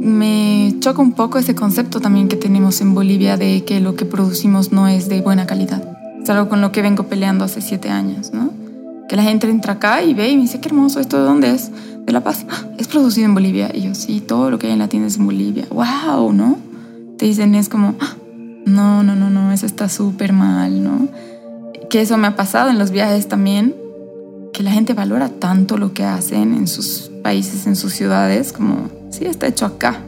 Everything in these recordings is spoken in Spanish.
Me choca un poco ese concepto también que tenemos en Bolivia de que lo que producimos no es de buena calidad. Es algo con lo que vengo peleando hace siete años, ¿no? Que la gente entra acá y ve y me dice, qué hermoso, ¿esto de dónde es? De La Paz. ¡Ah! Es producido en Bolivia. Y yo, sí, todo lo que hay en la tienda es en Bolivia. ¡Wow! ¿No? Te dicen, es como, ¡Ah! no, no, no, no, eso está súper mal, ¿no? Que eso me ha pasado en los viajes también, que la gente valora tanto lo que hacen en sus países, en sus ciudades, como, sí, está hecho acá.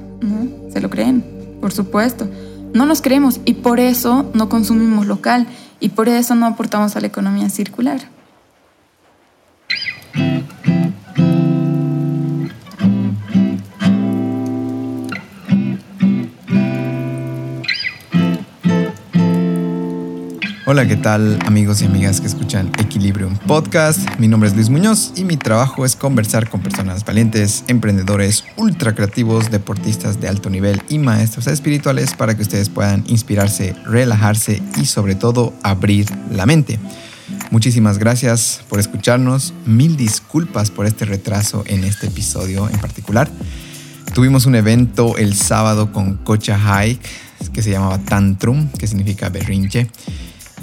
Se lo creen, por supuesto. No nos creemos y por eso no consumimos local y por eso no aportamos a la economía circular. Hola, ¿qué tal amigos y amigas que escuchan Equilibrium Podcast? Mi nombre es Luis Muñoz y mi trabajo es conversar con personas valientes, emprendedores, ultra creativos, deportistas de alto nivel y maestros espirituales para que ustedes puedan inspirarse, relajarse y sobre todo abrir la mente. Muchísimas gracias por escucharnos. Mil disculpas por este retraso en este episodio en particular. Tuvimos un evento el sábado con Cocha Hike que se llamaba Tantrum, que significa berrinche.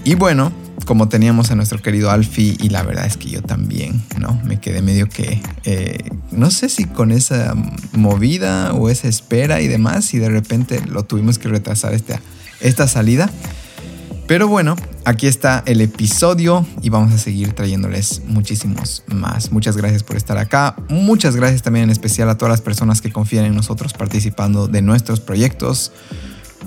Y bueno, como teníamos a nuestro querido Alfie, y la verdad es que yo también, ¿no? Me quedé medio que, eh, no sé si con esa movida o esa espera y demás, y de repente lo tuvimos que retrasar esta, esta salida. Pero bueno, aquí está el episodio y vamos a seguir trayéndoles muchísimos más. Muchas gracias por estar acá. Muchas gracias también en especial a todas las personas que confían en nosotros participando de nuestros proyectos.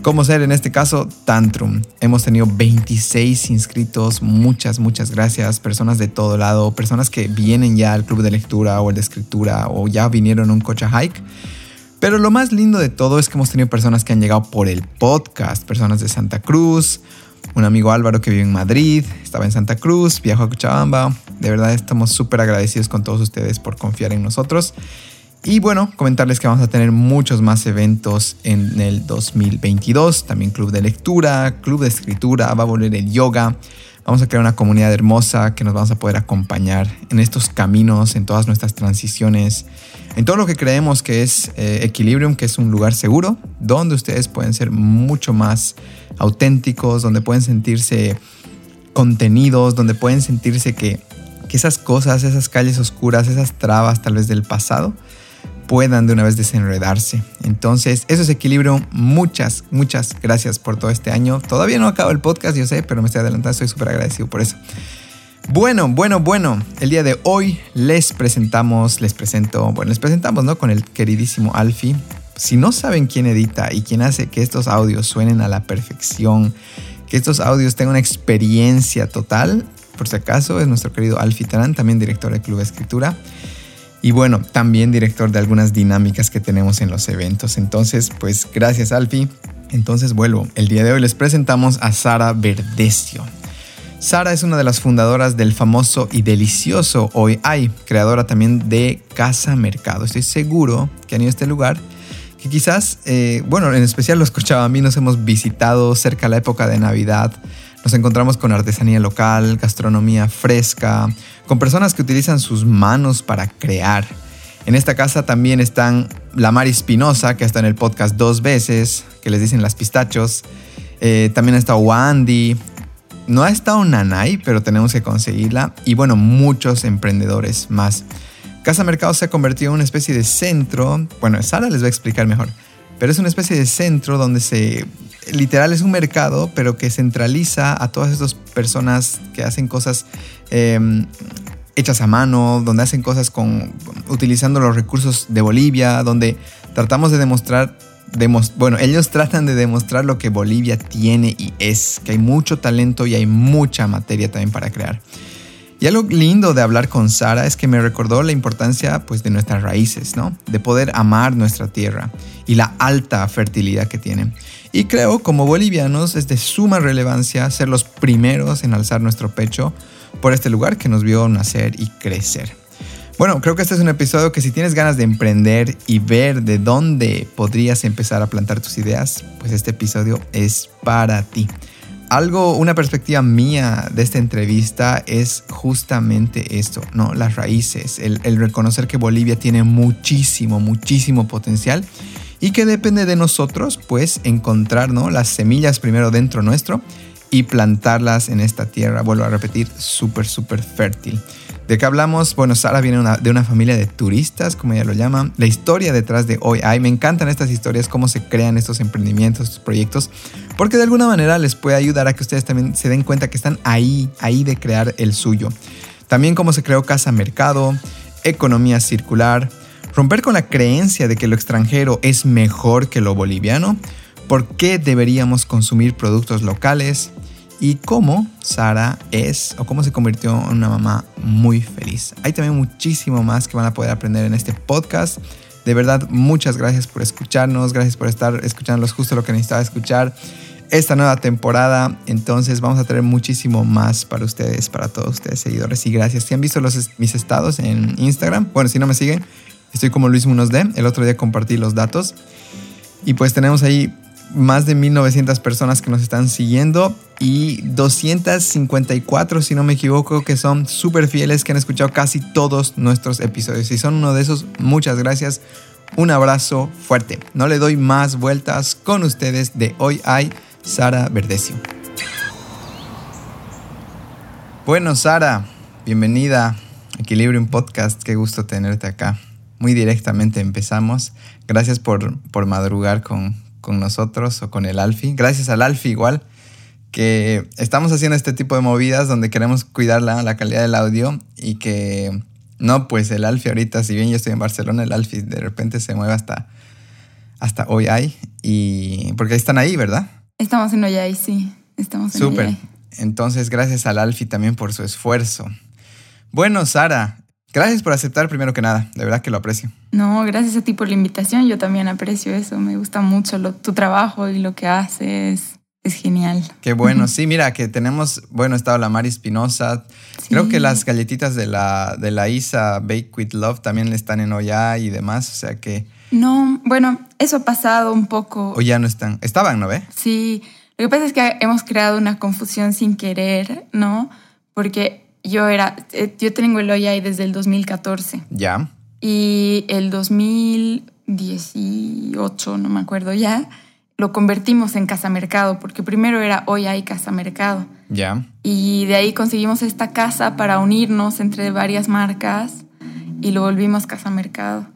Como ser en este caso Tantrum. Hemos tenido 26 inscritos, muchas, muchas gracias. Personas de todo lado, personas que vienen ya al club de lectura o el de escritura o ya vinieron a un coche hike. Pero lo más lindo de todo es que hemos tenido personas que han llegado por el podcast, personas de Santa Cruz, un amigo Álvaro que vive en Madrid, estaba en Santa Cruz, viajó a Cochabamba. De verdad estamos súper agradecidos con todos ustedes por confiar en nosotros. Y bueno, comentarles que vamos a tener muchos más eventos en el 2022. También club de lectura, club de escritura, va a volver el yoga. Vamos a crear una comunidad hermosa que nos vamos a poder acompañar en estos caminos, en todas nuestras transiciones, en todo lo que creemos que es eh, Equilibrium, que es un lugar seguro, donde ustedes pueden ser mucho más auténticos, donde pueden sentirse contenidos, donde pueden sentirse que, que esas cosas, esas calles oscuras, esas trabas tal vez del pasado, puedan de una vez desenredarse. Entonces, eso es equilibrio. Muchas, muchas gracias por todo este año. Todavía no acabo el podcast, yo sé, pero me estoy adelantando, estoy súper agradecido por eso. Bueno, bueno, bueno, el día de hoy les presentamos, les presento, bueno, les presentamos, ¿no? Con el queridísimo Alfie. Si no saben quién edita y quién hace que estos audios suenen a la perfección, que estos audios tengan una experiencia total, por si acaso, es nuestro querido Alfie Tarán, también director del Club de Escritura. Y bueno, también director de algunas dinámicas que tenemos en los eventos. Entonces, pues gracias Alfi. Entonces vuelvo. El día de hoy les presentamos a Sara Verdecio. Sara es una de las fundadoras del famoso y delicioso Hoy Hay, creadora también de Casa Mercado. Estoy seguro que han ido a este lugar, que quizás, eh, bueno, en especial los cochabambinos hemos visitado cerca de la época de Navidad nos encontramos con artesanía local, gastronomía fresca, con personas que utilizan sus manos para crear. En esta casa también están la Mari Espinosa, que está en el podcast dos veces, que les dicen las pistachos. Eh, también ha estado Wandy. No ha estado Nanay, pero tenemos que conseguirla. Y bueno, muchos emprendedores más. Casa Mercado se ha convertido en una especie de centro. Bueno, Sara les va a explicar mejor. Pero es una especie de centro donde se literal es un mercado, pero que centraliza a todas estas personas que hacen cosas em, hechas a mano, donde hacen cosas con utilizando los recursos de Bolivia, donde tratamos de demostrar, bueno, ellos tratan de demostrar lo que Bolivia tiene y es, que hay mucho talento y hay mucha materia también para crear. Y algo lindo de hablar con Sara es que me recordó la importancia pues, de nuestras raíces, ¿no? De poder amar nuestra tierra y la alta fertilidad que tiene. Y creo, como bolivianos, es de suma relevancia ser los primeros en alzar nuestro pecho por este lugar que nos vio nacer y crecer. Bueno, creo que este es un episodio que si tienes ganas de emprender y ver de dónde podrías empezar a plantar tus ideas, pues este episodio es para ti. Algo, una perspectiva mía de esta entrevista es justamente esto, ¿no? Las raíces, el, reconocer que Bolivia tiene muchísimo, muchísimo potencial y que depende de nosotros, pues, encontrar, ¿no? Las semillas primero dentro nuestro y plantarlas en esta tierra, vuelvo a repetir, súper, súper fértil. ¿De qué hablamos? Bueno, Sara viene de una familia de turistas, como ella lo llama. La historia detrás de Hoy Hay, me encantan estas historias, cómo se crean estos emprendimientos, estos proyectos, porque de alguna manera les puede ayudar a que ustedes también se den cuenta que están ahí, ahí de crear el suyo. También cómo se creó Casa Mercado, economía circular, romper con la creencia de que lo extranjero es mejor que lo boliviano, por qué deberíamos consumir productos locales, y cómo Sara es o cómo se convirtió en una mamá muy feliz. Hay también muchísimo más que van a poder aprender en este podcast. De verdad, muchas gracias por escucharnos, gracias por estar escuchándolos justo lo que necesitaba escuchar esta nueva temporada. Entonces vamos a tener muchísimo más para ustedes, para todos ustedes seguidores. Y gracias. Si han visto los, mis estados en Instagram, bueno, si no me siguen, estoy como Luis Munoz D. El otro día compartí los datos. Y pues tenemos ahí más de 1900 personas que nos están siguiendo y 254, si no me equivoco, que son súper fieles, que han escuchado casi todos nuestros episodios. Si son uno de esos, muchas gracias. Un abrazo fuerte. No le doy más vueltas con ustedes de hoy hay Sara Verdecio. Bueno, Sara, bienvenida a Equilibrium Podcast. Qué gusto tenerte acá. Muy directamente empezamos. Gracias por, por madrugar con, con nosotros o con el Alfi. Gracias al Alfi igual, que estamos haciendo este tipo de movidas donde queremos cuidar la, la calidad del audio y que no, pues el Alfi ahorita, si bien yo estoy en Barcelona, el Alfi de repente se mueve hasta, hasta hoy hay y porque están ahí, ¿verdad? Estamos en Oyay, sí. Estamos en Súper. Entonces, gracias al Alfi también por su esfuerzo. Bueno, Sara, Gracias por aceptar primero que nada, de verdad que lo aprecio. No, gracias a ti por la invitación, yo también aprecio eso, me gusta mucho tu trabajo y lo que haces, es genial. Qué bueno, sí, mira que tenemos, bueno, estado la Mari Espinosa, creo que las galletitas de la, de la Isa Bake with Love también están en Oya y demás, o sea que... No, bueno, eso ha pasado un poco. O ya no están, estaban, ¿no ve? Sí, lo que pasa es que hemos creado una confusión sin querer, ¿no? Porque yo era, eh, yo tengo el ahí desde el 2014. Ya. Y el 2018, no me acuerdo ya, lo convertimos en Casa Mercado, porque primero era hoy hay Casa Mercado. Ya. Y de ahí conseguimos esta casa para unirnos entre varias marcas y lo volvimos Casa Mercado.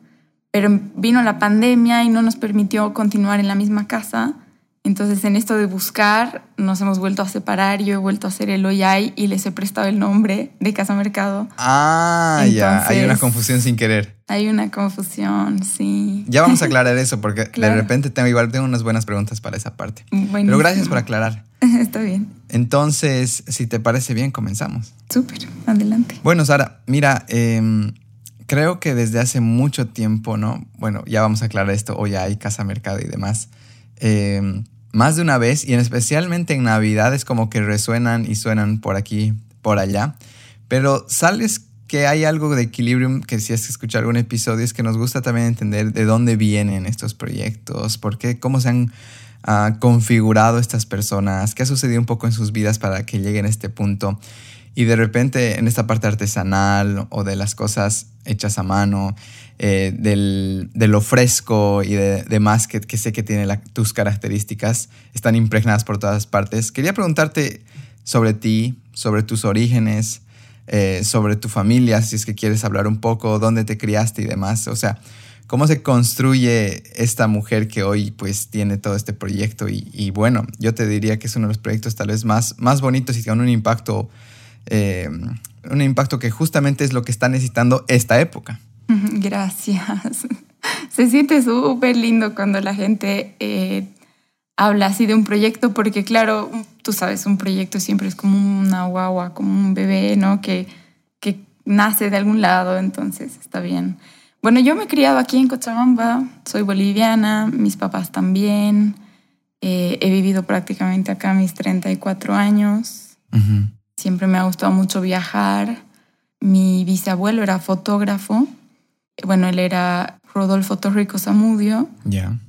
Pero vino la pandemia y no nos permitió continuar en la misma casa. Entonces, en esto de buscar, nos hemos vuelto a separar. Yo he vuelto a hacer el OYAI y les he prestado el nombre de Casa Mercado. Ah, ya. Hay una confusión sin querer. Hay una confusión, sí. Ya vamos a aclarar eso porque de repente tengo igual tengo unas buenas preguntas para esa parte. Pero gracias por aclarar. Está bien. Entonces, si te parece bien, comenzamos. Súper, adelante. Bueno, Sara, mira, em, creo que desde hace mucho tiempo, ¿no? Bueno, ya vamos a aclarar esto, hoy hay Casa Mercado y demás. Eh, más de una vez y en especialmente en Navidades como que resuenan y suenan por aquí, por allá. Pero sales que hay algo de equilibrio que si has escuchado algún episodio es que nos gusta también entender de dónde vienen estos proyectos, por qué, cómo se han ah, configurado estas personas, qué ha sucedido un poco en sus vidas para que lleguen a este punto. Y de repente en esta parte artesanal o de las cosas hechas a mano, eh, del, de lo fresco y de, demás que, que, sé que tiene tus características, están impregnadas por todas partes. Quería preguntarte sobre ti, sobre tus orígenes, eh, sobre tu familia, si es que quieres hablar un poco, dónde te criaste y demás. O sea, cómo se construye esta mujer que hoy pues tiene todo este proyecto y, y, bueno, yo te diría que es uno de los proyectos tal vez más, más bonitos y con un impacto, eh, un impacto que justamente es lo que está necesitando esta época. Gracias. Se siente súper lindo cuando la gente eh, habla así de un proyecto, porque claro, tú sabes, un proyecto siempre es como una guagua, como un bebé, ¿no? Que, que nace de algún lado, entonces está bien. Bueno, yo me he criado aquí en Cochabamba, soy boliviana, mis papás también. Eh, he vivido prácticamente acá mis 34 años. Siempre me ha gustado mucho viajar. Mi bisabuelo era fotógrafo bueno, él era Rodolfo Torrico Zamudio,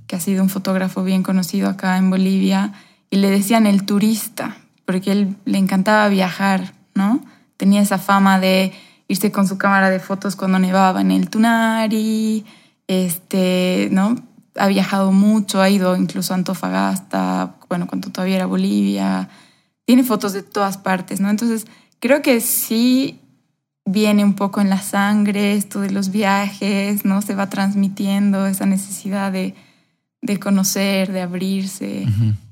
que ha sido un fotógrafo bien conocido acá en Bolivia, y le decían el turista, porque él le encantaba viajar, ¿no? Tenía esa fama de irse con su cámara de fotos cuando nevaba en el Tunari, este, ¿no? Ha viajado mucho, ha ido incluso a Antofagasta, bueno, cuando todavía era Bolivia, tiene fotos de todas partes, ¿no? Entonces, creo que sí viene un poco en la sangre esto de los viajes, ¿no? Se va transmitiendo esa necesidad de, de conocer, de abrirse.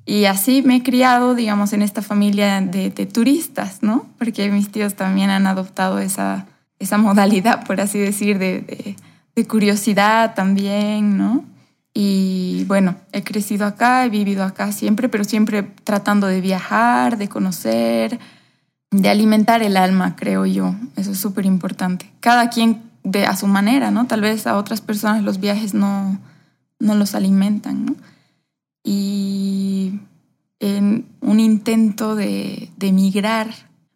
Y así me he criado, digamos, en esta familia de, turistas, ¿no? Porque mis tíos también han adoptado esa, esa modalidad, por así decir, de, de, curiosidad también, ¿no? Y bueno, he crecido acá, he vivido acá siempre, pero siempre tratando de viajar, de conocer, de alimentar el alma, creo yo. Eso es súper importante. Cada quien de, a su manera, ¿no? Tal vez a otras personas los viajes no, no los alimentan, ¿no? Y en un intento de, de emigrar,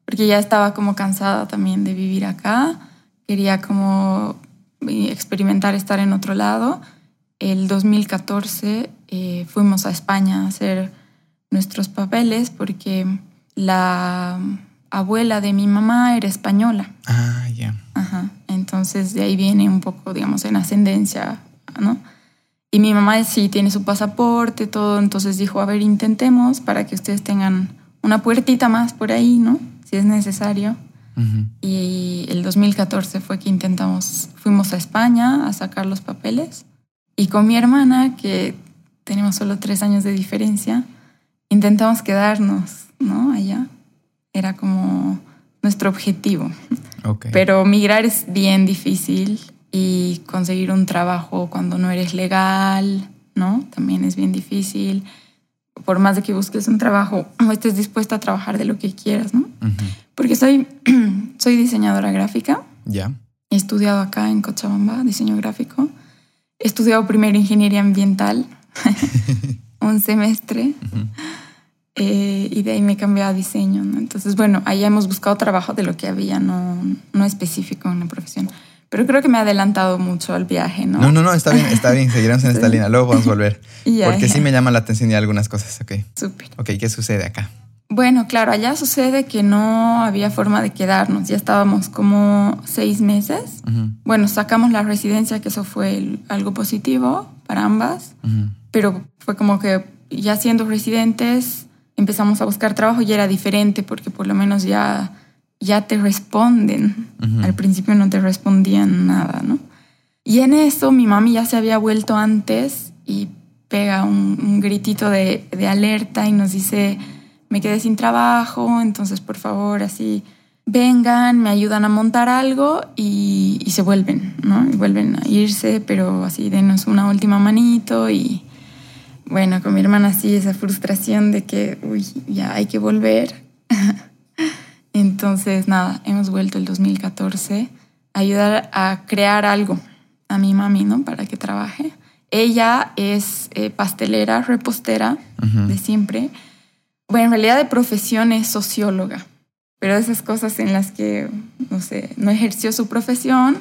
porque ya estaba como cansada también de vivir acá, quería como experimentar estar en otro lado. El 2014 eh, fuimos a España a hacer nuestros papeles porque la abuela de mi mamá era española. Ah, ya. Ajá. Entonces de ahí viene un poco, digamos, en ascendencia, ¿no? Y mi mamá sí tiene su pasaporte, todo, entonces dijo, a ver, intentemos para que ustedes tengan una puertita más por ahí, ¿no? Si es necesario. Y el 2014 fue que intentamos, fuimos a España a sacar los papeles. Y con mi hermana, que tenemos solo tres años de diferencia, intentamos quedarnos, ¿no? Allá era como nuestro objetivo. Pero migrar es bien difícil y conseguir un trabajo cuando no eres legal, ¿no? También es bien difícil. Por más de que busques un trabajo o estés dispuesta a trabajar de lo que quieras, ¿no? Porque soy, soy diseñadora gráfica. Ya. He estudiado acá en Cochabamba, diseño gráfico. He estudiado primero ingeniería ambiental, un semestre. Eh, y de ahí me cambié a diseño. ¿no? Entonces, bueno, ahí hemos buscado trabajo de lo que había, no, no específico en la profesión. Pero creo que me ha adelantado mucho al viaje, ¿no? No, no, no, está bien, está bien, seguiremos en esta línea, luego vamos a volver. porque sí me llama la atención y algunas cosas, ok. Súper. Ok, ¿qué sucede acá? Bueno, claro, allá sucede que no había forma de quedarnos, ya estábamos como seis meses. Bueno, sacamos la residencia, que eso fue algo positivo para ambas, pero fue como que ya siendo residentes empezamos a buscar trabajo y era diferente porque por lo menos ya, ya te responden. Al principio no te respondían nada, ¿no? Y en eso mi mami ya se había vuelto antes y pega un, gritito de, de, alerta y nos dice, me quedé sin trabajo, entonces por favor así vengan, me ayudan a montar algo y, y se vuelven, ¿no? Y vuelven a irse, pero así denos una última manito y, bueno, con mi hermana sí, esa frustración de que, uy, ya hay que volver. Entonces, nada, hemos vuelto el 2014 a ayudar a crear algo a mi mami, ¿no? Para que trabaje. Ella es eh, pastelera, repostera de siempre. Bueno, en realidad de profesión es socióloga, pero esas cosas en las que, no sé, no ejerció su profesión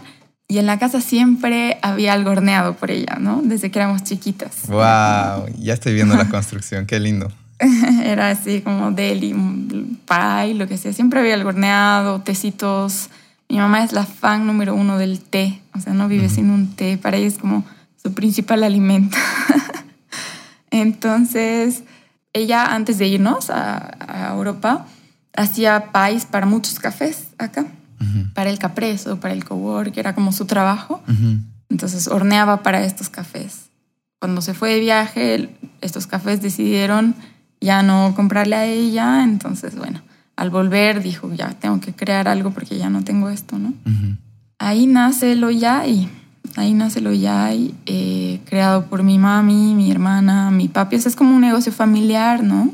y en la casa siempre había algo horneado por ella, ¿no? Desde que éramos chiquitas. ¡Wow! Ya estoy viendo la construcción, qué lindo. Era así como deli, pie, lo que sea. Siempre había algo horneado, tecitos. Mi mamá es la fan número uno del té. O sea, no vive sin un té. Para ella es como su principal alimento. Entonces, ella antes de irnos a, a Europa, hacía pies para muchos cafés acá para el Capreso, para el Cowork, era como su trabajo. Entonces horneaba para estos cafés. Cuando se fue de viaje, estos cafés decidieron ya no comprarle a ella, entonces bueno, al volver dijo, ya tengo que crear algo porque ya no tengo esto, ¿no? Ahí nace lo Yai, ahí nace lo Yai, eh, creado por mi mami, mi hermana, mi papi, es como un negocio familiar, ¿no?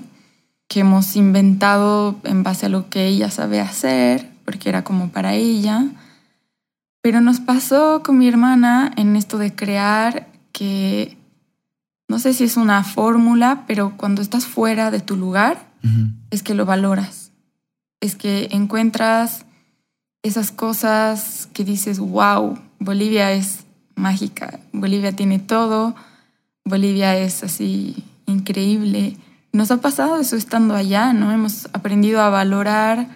Que hemos inventado en base a lo que ella sabe hacer porque era como para ella. Pero nos pasó con mi hermana en esto de crear que no sé si es una fórmula, pero cuando estás fuera de tu lugar es que lo valoras. Es que encuentras esas cosas que dices, wow, Bolivia es mágica, Bolivia tiene todo, Bolivia es así increíble, nos ha pasado eso estando allá, ¿no? Hemos aprendido a valorar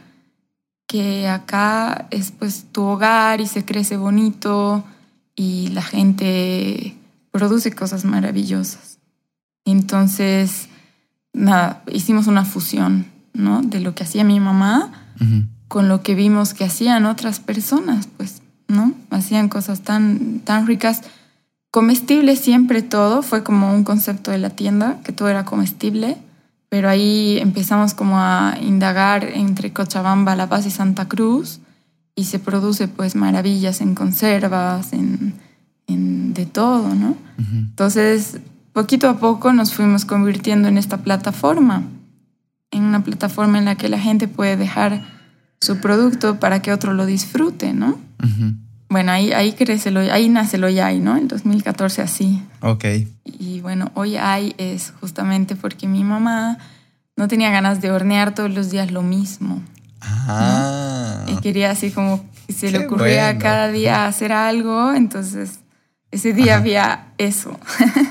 que acá es pues tu hogar y se crece bonito y la gente produce cosas maravillosas. Entonces, nada, hicimos una fusión, ¿no? De lo que hacía mi mamá con lo que vimos que hacían otras personas, pues, ¿no? Hacían cosas tan, tan ricas. Comestible siempre todo, fue como un concepto de la tienda, que todo era comestible, pero ahí empezamos como a indagar entre Cochabamba, La Paz y Santa Cruz y se produce pues maravillas en conservas, en, en de todo, ¿no? Entonces, poquito a poco nos fuimos convirtiendo en esta plataforma, en una plataforma en la que la gente puede dejar su producto para que otro lo disfrute, ¿no? Bueno, ahí, ahí crece lo, ahí nace lo YAI, ¿no? En 2014 así. Ok. Y bueno, hoy hay es justamente porque mi mamá no tenía ganas de hornear todos los días lo mismo. Ah. Y quería así como que se le ocurría bueno. cada día hacer algo, entonces ese día había eso.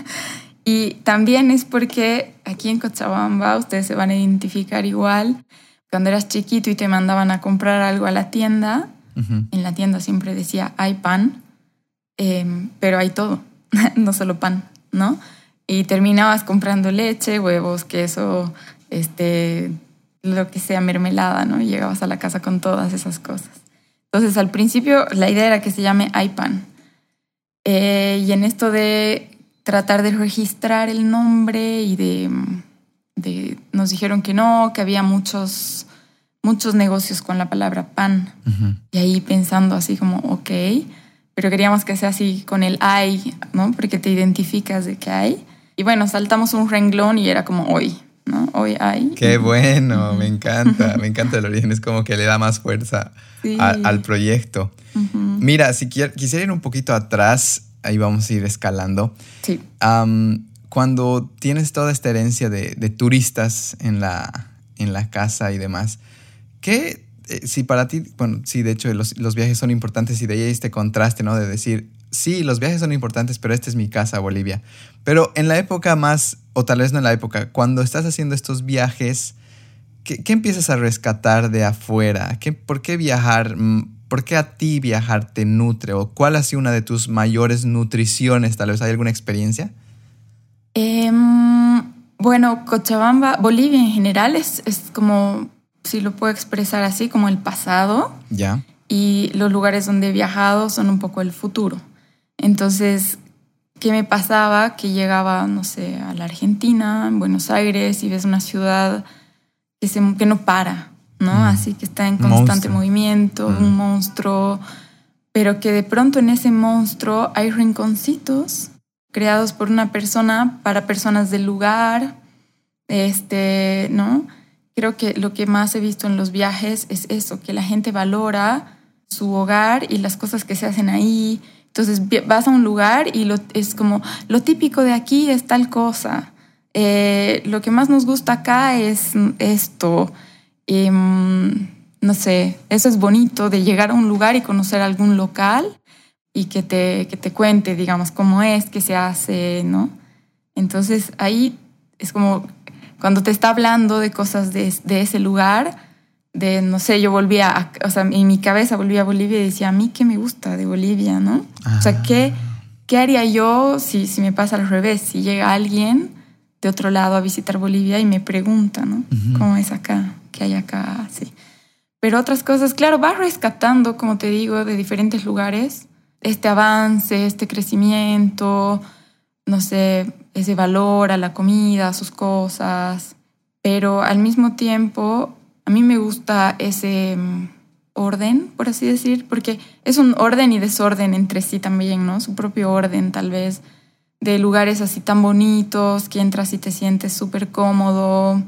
y también es porque aquí en Cochabamba ustedes se van a identificar igual. Cuando eras chiquito y te mandaban a comprar algo a la tienda, Ujú. en la tienda siempre decía hay pan, em, pero hay todo, no solo pan, ¿no? Y terminabas comprando leche, huevos, queso, este, lo que sea, mermelada, ¿no? Y llegabas a la casa con todas esas cosas. Entonces, al principio, la idea era que se llame iPan. Eh, y en esto de tratar de registrar el nombre y de, de- Nos dijeron que no, que había muchos, muchos negocios con la palabra pan. Y ahí pensando así como, ok, pero queríamos que sea así con el hay, ¿no? Porque te identificas de que hay. Y bueno, saltamos un renglón y era como hoy, ¿no? Hoy hay. Qué bueno, me encanta, me encanta el origen, es como que le da más fuerza Sí. a- al proyecto. Mira, si quisiera ir un poquito atrás, ahí vamos a ir escalando. Sí. Cuando tienes toda esta herencia de, turistas en la, casa y demás, ¿qué, eh, si para ti, bueno, sí, de hecho los, viajes son importantes y de ahí este contraste, ¿no? De decir, sí, los viajes son importantes, pero esta es mi casa, Bolivia. Pero en la época más, o tal vez no en la época, cuando estás haciendo estos viajes, ¿qué, qué empiezas a rescatar de afuera? ¿Qué, ¿Por qué viajar? mm, ¿Por qué a ti viajar te nutre? ¿O cuál ha sido una de tus mayores nutriciones? Tal vez hay alguna experiencia. Em, bueno, Cochabamba, Bolivia en general es, es como, si lo puedo expresar así, como el pasado. Ya. y los lugares donde he viajado son un poco el futuro. Entonces, ¿qué me pasaba? Que llegaba, no sé, a la Argentina, en Buenos Aires, y ves una ciudad que, se- que no para, ¿no? Mm. Así que está en constante monstruo. movimiento, Mm. un monstruo, pero que de pronto en ese monstruo hay rinconcitos creados por una persona para personas del lugar, este, ¿no? Creo que lo que más he visto en los viajes es eso, que la gente valora su hogar y las cosas que se hacen ahí. Entonces vas a un lugar y lo, es como, lo típico de aquí es tal cosa. Eh, lo que más nos gusta acá es esto. Em, no sé, eso es bonito de llegar a un lugar y conocer algún local y que te, que te cuente, digamos, cómo es, qué se hace, ¿no? Entonces ahí es como cuando te está hablando de cosas de, de ese lugar, de, no sé, yo volvía, a, o sea, en mi cabeza volvía a Bolivia y decía, a mí qué me gusta de Bolivia, ¿no? O sea, ¿qué, qué haría yo si, si me pasa al revés? Si llega alguien de otro lado a visitar Bolivia y me pregunta, ¿no? Ujú. ¿Cómo es acá? ¿Qué hay acá? Sí. Pero otras cosas, claro, vas rescatando, como te digo, de diferentes lugares, este avance, este crecimiento, no sé, ese valor a la comida, a sus cosas, pero al mismo tiempo a mí me gusta ese mm, orden, por así decir, porque es un orden y desorden entre sí también, ¿no? Su propio orden tal vez, de lugares así tan bonitos, que entras y te sientes súper cómodo.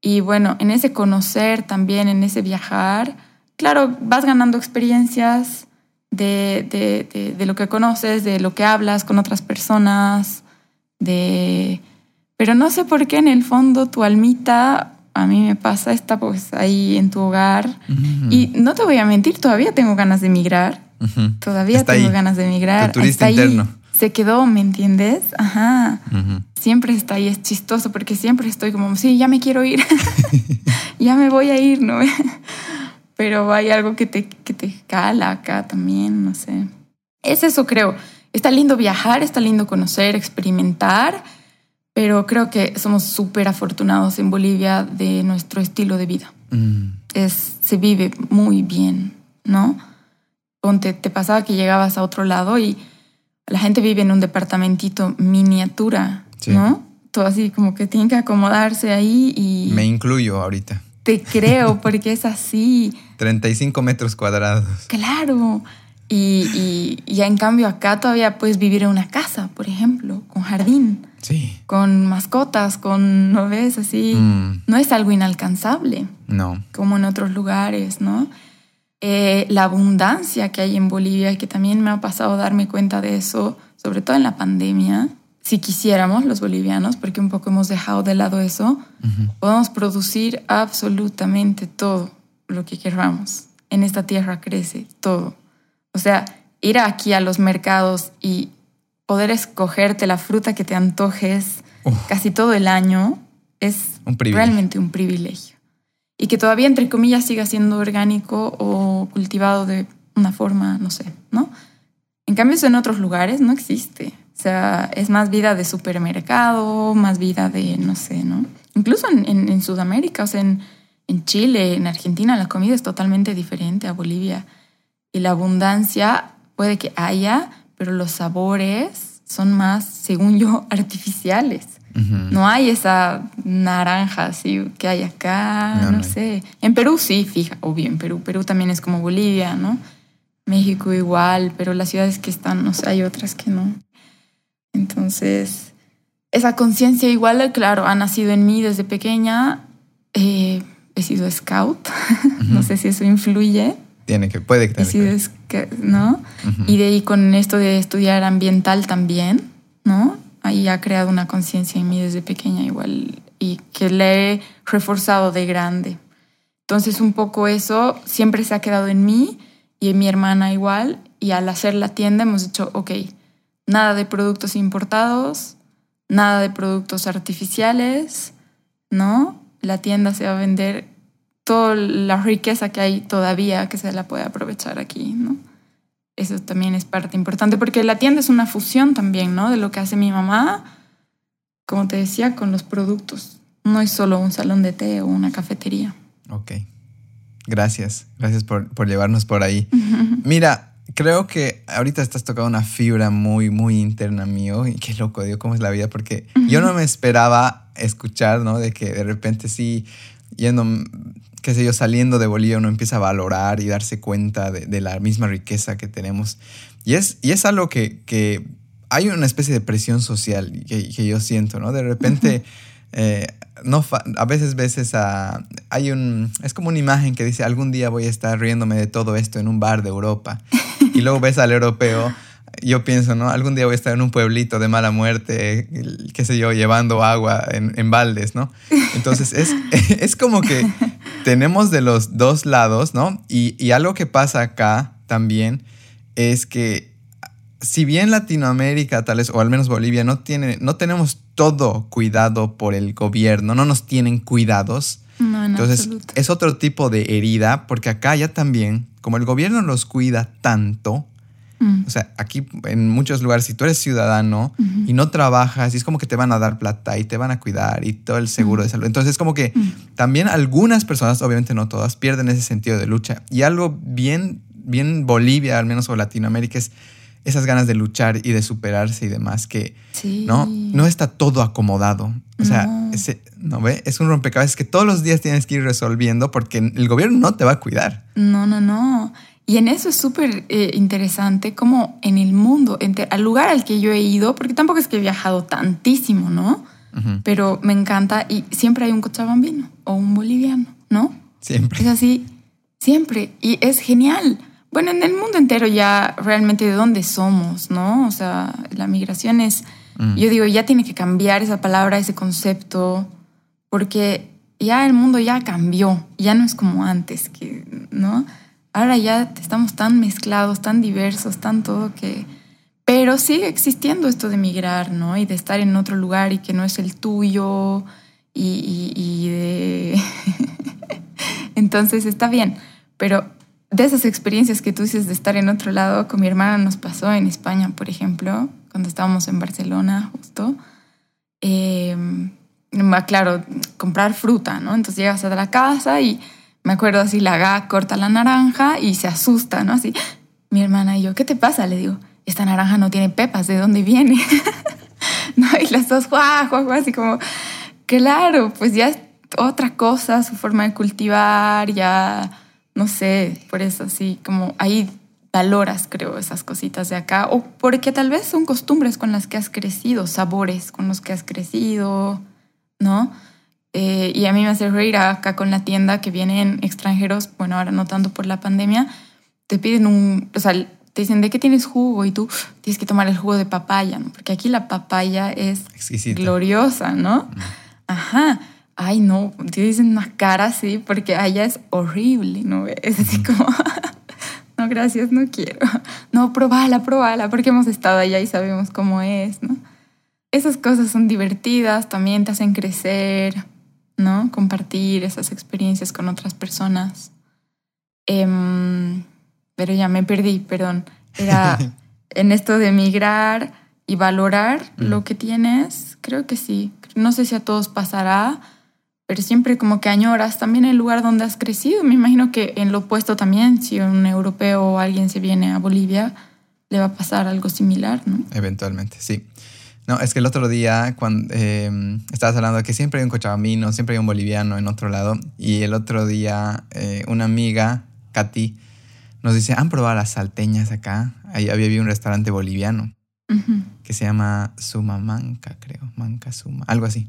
Y bueno, en ese conocer también, en ese viajar, claro, vas ganando experiencias de, de, de, de lo que conoces, de lo que hablas con otras personas, de... Pero no sé por qué en el fondo tu almita, a mí me pasa, está pues ahí en tu hogar. Y no te voy a mentir, todavía tengo ganas de emigrar. Todavía Está tengo ahí, ganas de emigrar. tu turista Está ahí. interno. Se quedó, ¿me entiendes? Ajá. Siempre está ahí, es chistoso porque siempre estoy como, sí, ya me quiero ir, ya me voy a ir, ¿no? Pero hay algo que te, que te cala acá también, no sé. Es eso, creo. Está lindo viajar, está lindo conocer, experimentar, pero creo que somos súper afortunados en Bolivia de nuestro estilo de vida. Mm. Es, se vive muy bien, ¿no? Ponte, te pasaba que llegabas a otro lado y la gente vive en un departamentito miniatura, Sí. ¿no? Todo así como que tienen que acomodarse ahí y Me incluyo ahorita. te creo porque es así, 35 metros cuadrados. claro. Y, y, y en cambio acá todavía puedes vivir en una casa, por ejemplo, con jardín, Sí. con mascotas, con, ¿no ves? Así, Mm, no es algo inalcanzable no. como en otros lugares, ¿no? Eh, la abundancia que hay en Bolivia, que también me ha pasado darme cuenta de eso, sobre todo en la pandemia, si quisiéramos los bolivianos, porque un poco hemos dejado de lado eso, podemos producir absolutamente todo lo que queramos. En esta tierra crece todo. O sea, ir aquí a los mercados y poder escogerte la fruta que te antojes Uf. casi todo el año es Un realmente un privilegio. Y que todavía, entre comillas, siga siendo orgánico o cultivado de una forma, no sé, ¿no? En cambio, eso en otros lugares no existe. O sea, es más vida de supermercado, más vida de, no sé, ¿no? Incluso en, en- en Sudamérica, o sea, en, en Chile, en Argentina, la comida es totalmente diferente a Bolivia. Y la abundancia puede que haya, pero los sabores son más, según yo, artificiales. No hay esa naranja así que hay acá, No, no, no hay. sé. En Perú sí, fija, obvio, en Perú. Perú también es como Bolivia, ¿no? México igual, pero las ciudades que están, no sé, hay otras que no. Entonces, esa conciencia igual, claro, ha nacido en mí desde pequeña. Eh, he sido scout, no sé si eso influye. Tiene que, puede que He tenga sido, que- ¿no? Ujú. Y de ahí con esto de estudiar ambiental también, ¿no? Ahí ha creado una conciencia en mí desde pequeña igual y que le he reforzado de grande. Entonces un poco eso siempre se ha quedado en mí y en mi hermana igual. Y al hacer la tienda hemos dicho, ok, nada de productos importados, nada de productos artificiales, ¿no? La tienda se va a vender toda la riqueza que hay todavía que se la puede aprovechar aquí, ¿no? Eso también es parte importante porque la tienda es una fusión también, ¿no? De lo que hace mi mamá, como te decía, con los productos. No es solo un salón de té o una cafetería. Ok. Gracias. Gracias por, por llevarnos por ahí. Mira, creo que ahorita estás tocando una fibra muy, muy interna mío. Y qué loco, digo, cómo es la vida. Porque yo no me esperaba escuchar, ¿no? De que de repente sí, yendo, qué sé yo, saliendo de Bolivia, uno empieza a valorar y darse cuenta de, de la misma riqueza que tenemos. Y es, y es algo que, que hay una especie de presión social que, que yo siento, ¿no? De repente... eh, no a veces ves esa hay un es como una imagen que dice algún día voy a estar riéndome de todo esto en un bar de Europa y luego ves al europeo yo pienso no algún día voy a estar en un pueblito de mala muerte qué sé yo llevando agua en, en baldes no entonces es es como que tenemos de los dos lados no y, y algo que pasa acá también es que si bien Latinoamérica, tal vez, o al menos Bolivia, no, tiene, no tenemos todo cuidado por el gobierno, no nos tienen cuidados. No, en Entonces absoluto. es otro tipo de herida, porque acá ya también, como el gobierno los cuida tanto, Mm. o sea, aquí en muchos lugares, si tú eres ciudadano Ujú. y no trabajas, y es como que te van a dar plata y te van a cuidar y todo el seguro de salud. Entonces es como que Mm. también algunas personas, obviamente no todas, pierden ese sentido de lucha. Y algo bien, bien Bolivia, al menos o Latinoamérica, es esas ganas de luchar y de superarse y demás, que Sí. no, no está todo acomodado. O sea, No. ese, ¿no ve? Es un rompecabezas que todos los días tienes que ir resolviendo porque el gobierno no te va a cuidar. No, no, no. Y en eso es súper eh, interesante como en el mundo, al lugar al que yo he ido, porque tampoco es que he viajado tantísimo, ¿no? Ujú. Pero me encanta y siempre hay un cochabambino o un boliviano, ¿no? Siempre. Es así, siempre. Y es genial. Bueno, en el mundo entero ya realmente de dónde somos, ¿no? O sea, la migración es, Mm. yo digo, ya tiene que cambiar esa palabra, ese concepto, porque ya el mundo ya cambió, ya no es como antes, que, ¿no? Ahora ya estamos tan mezclados, tan diversos, tan todo que Pero sigue existiendo esto de migrar, ¿no? Y de estar en otro lugar y que no es el tuyo y, de... Entonces está bien, pero de esas experiencias que tú dices de estar en otro lado, con mi hermana nos pasó en España, por ejemplo, cuando estábamos en Barcelona justo. Eh, claro, comprar fruta, ¿no? Entonces llegas a la casa y me acuerdo así, la gá corta la naranja y se asusta, ¿no? Así, mi hermana y yo, ¿qué te pasa? Le digo, esta naranja no tiene pepas, ¿de dónde viene? no, y las dos, guau, guau, así como, claro, pues ya es otra cosa, su forma de cultivar, ya, no sé, por eso así, como ahí valoras, creo, esas cositas de acá, o porque tal vez son costumbres con las que has crecido, sabores con los que has crecido, ¿no? Eh, y a mí me hace reír acá con la tienda que vienen extranjeros, bueno, ahora no tanto por la pandemia, te piden un, o sea, te dicen, ¿de qué tienes jugo? Y tú tienes que tomar el jugo de papaya, ¿no? Porque aquí la papaya es gloriosa, ¿no? Mm. Ajá. Ay, no, te dicen una cara así, porque allá es horrible, ¿no? Es así como, no, gracias, no quiero. No, probala, probala, porque hemos estado allá y sabemos cómo es, ¿no? Esas cosas son divertidas, también te hacen crecer, ¿no? Compartir esas experiencias con otras personas. Em, pero ya me perdí, perdón. Era en esto de emigrar y valorar lo que tienes, creo que sí. No sé si a todos pasará, pero siempre como que añoras también el lugar donde has crecido. Me imagino que en lo opuesto también, si un europeo o alguien se viene a Bolivia, le va a pasar algo similar, ¿no? Eventualmente, sí. No, es que el otro día, cuando eh, estabas hablando de que siempre hay un cochabamino, siempre hay un boliviano en otro lado, y el otro día eh, una amiga, Katy, nos dice, ¿han probado las salteñas acá? Ahí había un restaurante boliviano que se llama Suma Manca, creo, Manca Suma, algo así.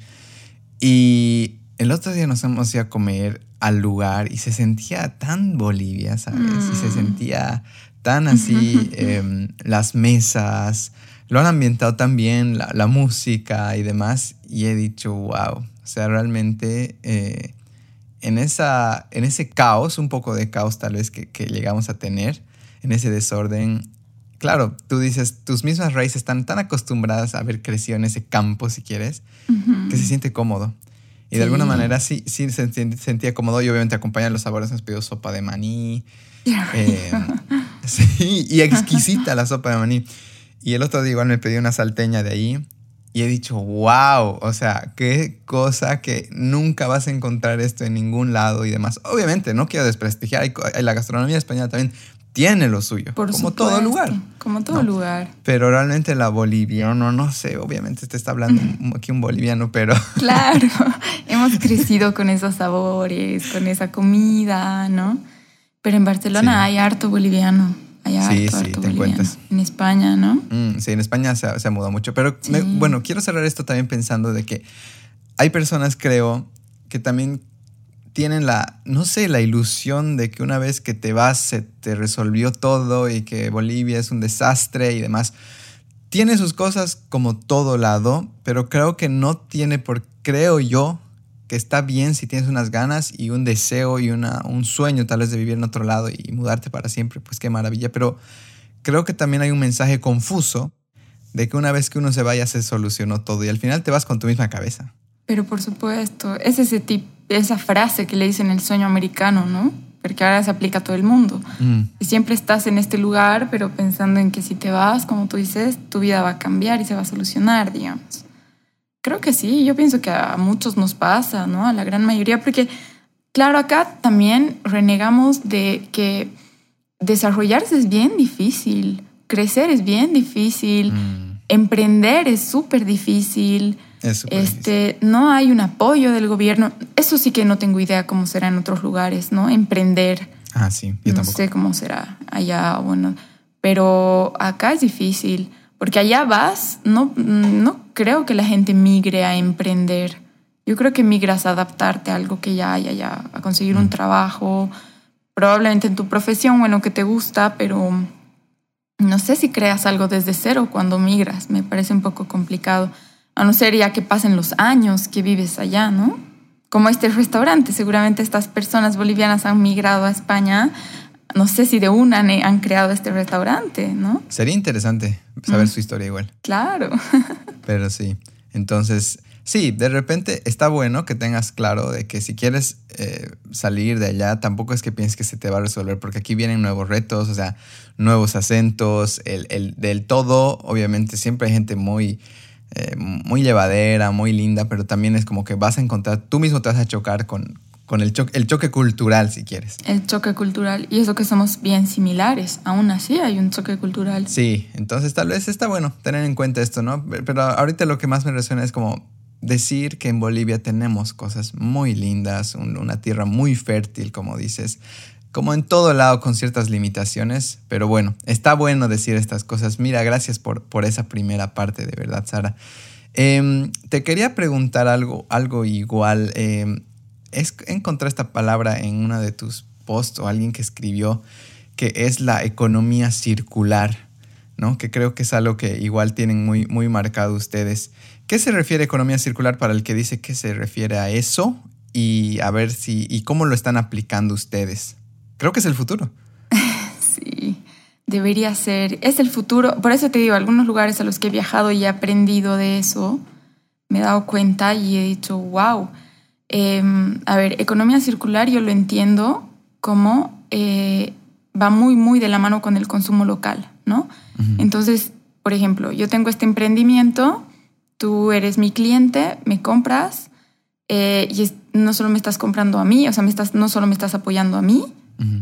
Y el otro día nos hemos ido a comer al lugar y se sentía tan Bolivia, ¿sabes? Y se mm. sentía tan así em, las mesas, lo han ambientado tan bien, la, música y demás, y he dicho, wow, o sea, realmente eh, en, esa, en ese caos, un poco de caos tal vez que, que, llegamos a tener, en ese desorden, claro, tú dices, tus mismas raíces están tan acostumbradas a haber crecido en ese campo, si quieres, que se siente cómodo. Y de alguna manera sí, sí se sentía cómodo y obviamente acompañan los sabores. Hemos pedido sopa de maní. Eh, sí, y exquisita la sopa de maní. Y el otro día igual me pedí una salteña de ahí y he dicho, wow, o sea, qué cosa que nunca vas a encontrar esto en ningún lado y demás. Obviamente, no quiero desprestigiar, la gastronomía española también tiene lo suyo, como todo lugar. Como todo lugar. Pero realmente la boliviana, no sé, obviamente te está hablando aquí un boliviano, pero... Claro, hemos crecido con esos sabores, con esa comida, ¿no? Pero en Barcelona hay harto boliviano sí, sí, te encuentras. En España, ¿no? Mm, sí, en España se ha, mudado mucho. Pero bueno, quiero cerrar esto también pensando de que hay personas, creo, que también tienen la, no sé, la ilusión de que una vez que te vas se te resolvió todo y que Bolivia es un desastre y demás. Tiene sus cosas como todo lado, pero creo que no tiene por, creo yo, que está bien si tienes unas ganas y un deseo y una, un sueño tal vez de vivir en otro lado y mudarte para siempre, pues qué maravilla. Pero creo que también hay un mensaje confuso de que una vez que uno se vaya se solucionó todo y al final te vas con tu misma cabeza. Pero por supuesto, es ese tipo, esa frase que le dicen el sueño americano, ¿no? Porque ahora se aplica a todo el mundo. Mm. Y siempre estás en este lugar, pero pensando en que si te vas, como tú dices, tu vida va a cambiar y se va a solucionar, digamos. Creo que sí, yo pienso que a muchos nos pasa, ¿no? A la gran mayoría, porque claro, acá también renegamos de que desarrollarse es bien difícil, crecer es bien difícil, mm. emprender es súper difícil. este, no hay un apoyo del gobierno. Eso sí que no tengo idea cómo será en otros lugares, ¿no? Emprender. Ah, sí, yo no sé cómo será allá, bueno, pero acá es difícil. Porque allá vas, no, no creo que la gente migre a emprender. Yo creo que migras a adaptarte a algo que ya hay allá, a conseguir un mm. trabajo, probablemente en tu profesión o en lo que te gusta, pero no sé si creas algo desde cero cuando migras. Me parece un poco complicado. A no ser ya que pasen los años que vives allá, ¿no? Como este restaurante, seguramente estas personas bolivianas han migrado a España no sé si de una han, creado este restaurante, ¿no? Sería interesante saber su historia igual. Claro. Pero sí, entonces, sí, de repente está bueno que tengas claro de que si quieres eh, salir de allá, tampoco es que pienses que se te va a resolver, porque aquí vienen nuevos retos, o sea, nuevos acentos, el, del todo, obviamente siempre hay gente muy... Eh, muy llevadera, muy linda, pero también es como que vas a encontrar, tú mismo te vas a chocar con, con el, choque, el choque cultural, si quieres. El choque cultural. Y eso que somos bien similares. Aún así hay un choque cultural. Sí, entonces tal vez está bueno tener en cuenta esto, ¿no? Pero ahorita lo que más me resuena es como decir que en Bolivia tenemos cosas muy lindas, una tierra muy fértil, como dices, como en todo lado con ciertas limitaciones, pero bueno, está bueno decir estas cosas. Mira, gracias por, por esa primera parte, de verdad, Sara. Em, te quería preguntar algo, algo igual. Eh, es, encontré esta palabra en una de tus posts o alguien que escribió que es la economía circular, ¿no? Que creo que es algo que igual tienen muy, muy marcado ustedes. ¿Qué se refiere a economía circular para el que dice que se refiere a eso? Y a ver si, y cómo lo están aplicando ustedes. Creo que es el futuro. Sí, debería ser. Es el futuro. Por eso te digo, algunos lugares a los que he viajado y he aprendido de eso, me he dado cuenta y he dicho, wow Em, a ver, economía circular yo lo entiendo como eh, va muy, muy de la mano con el consumo local, ¿no? Entonces, por ejemplo, yo tengo este emprendimiento, tú eres mi cliente, me compras eh, y no solo me estás comprando a mí, o sea, me estás, no solo me estás apoyando a mí,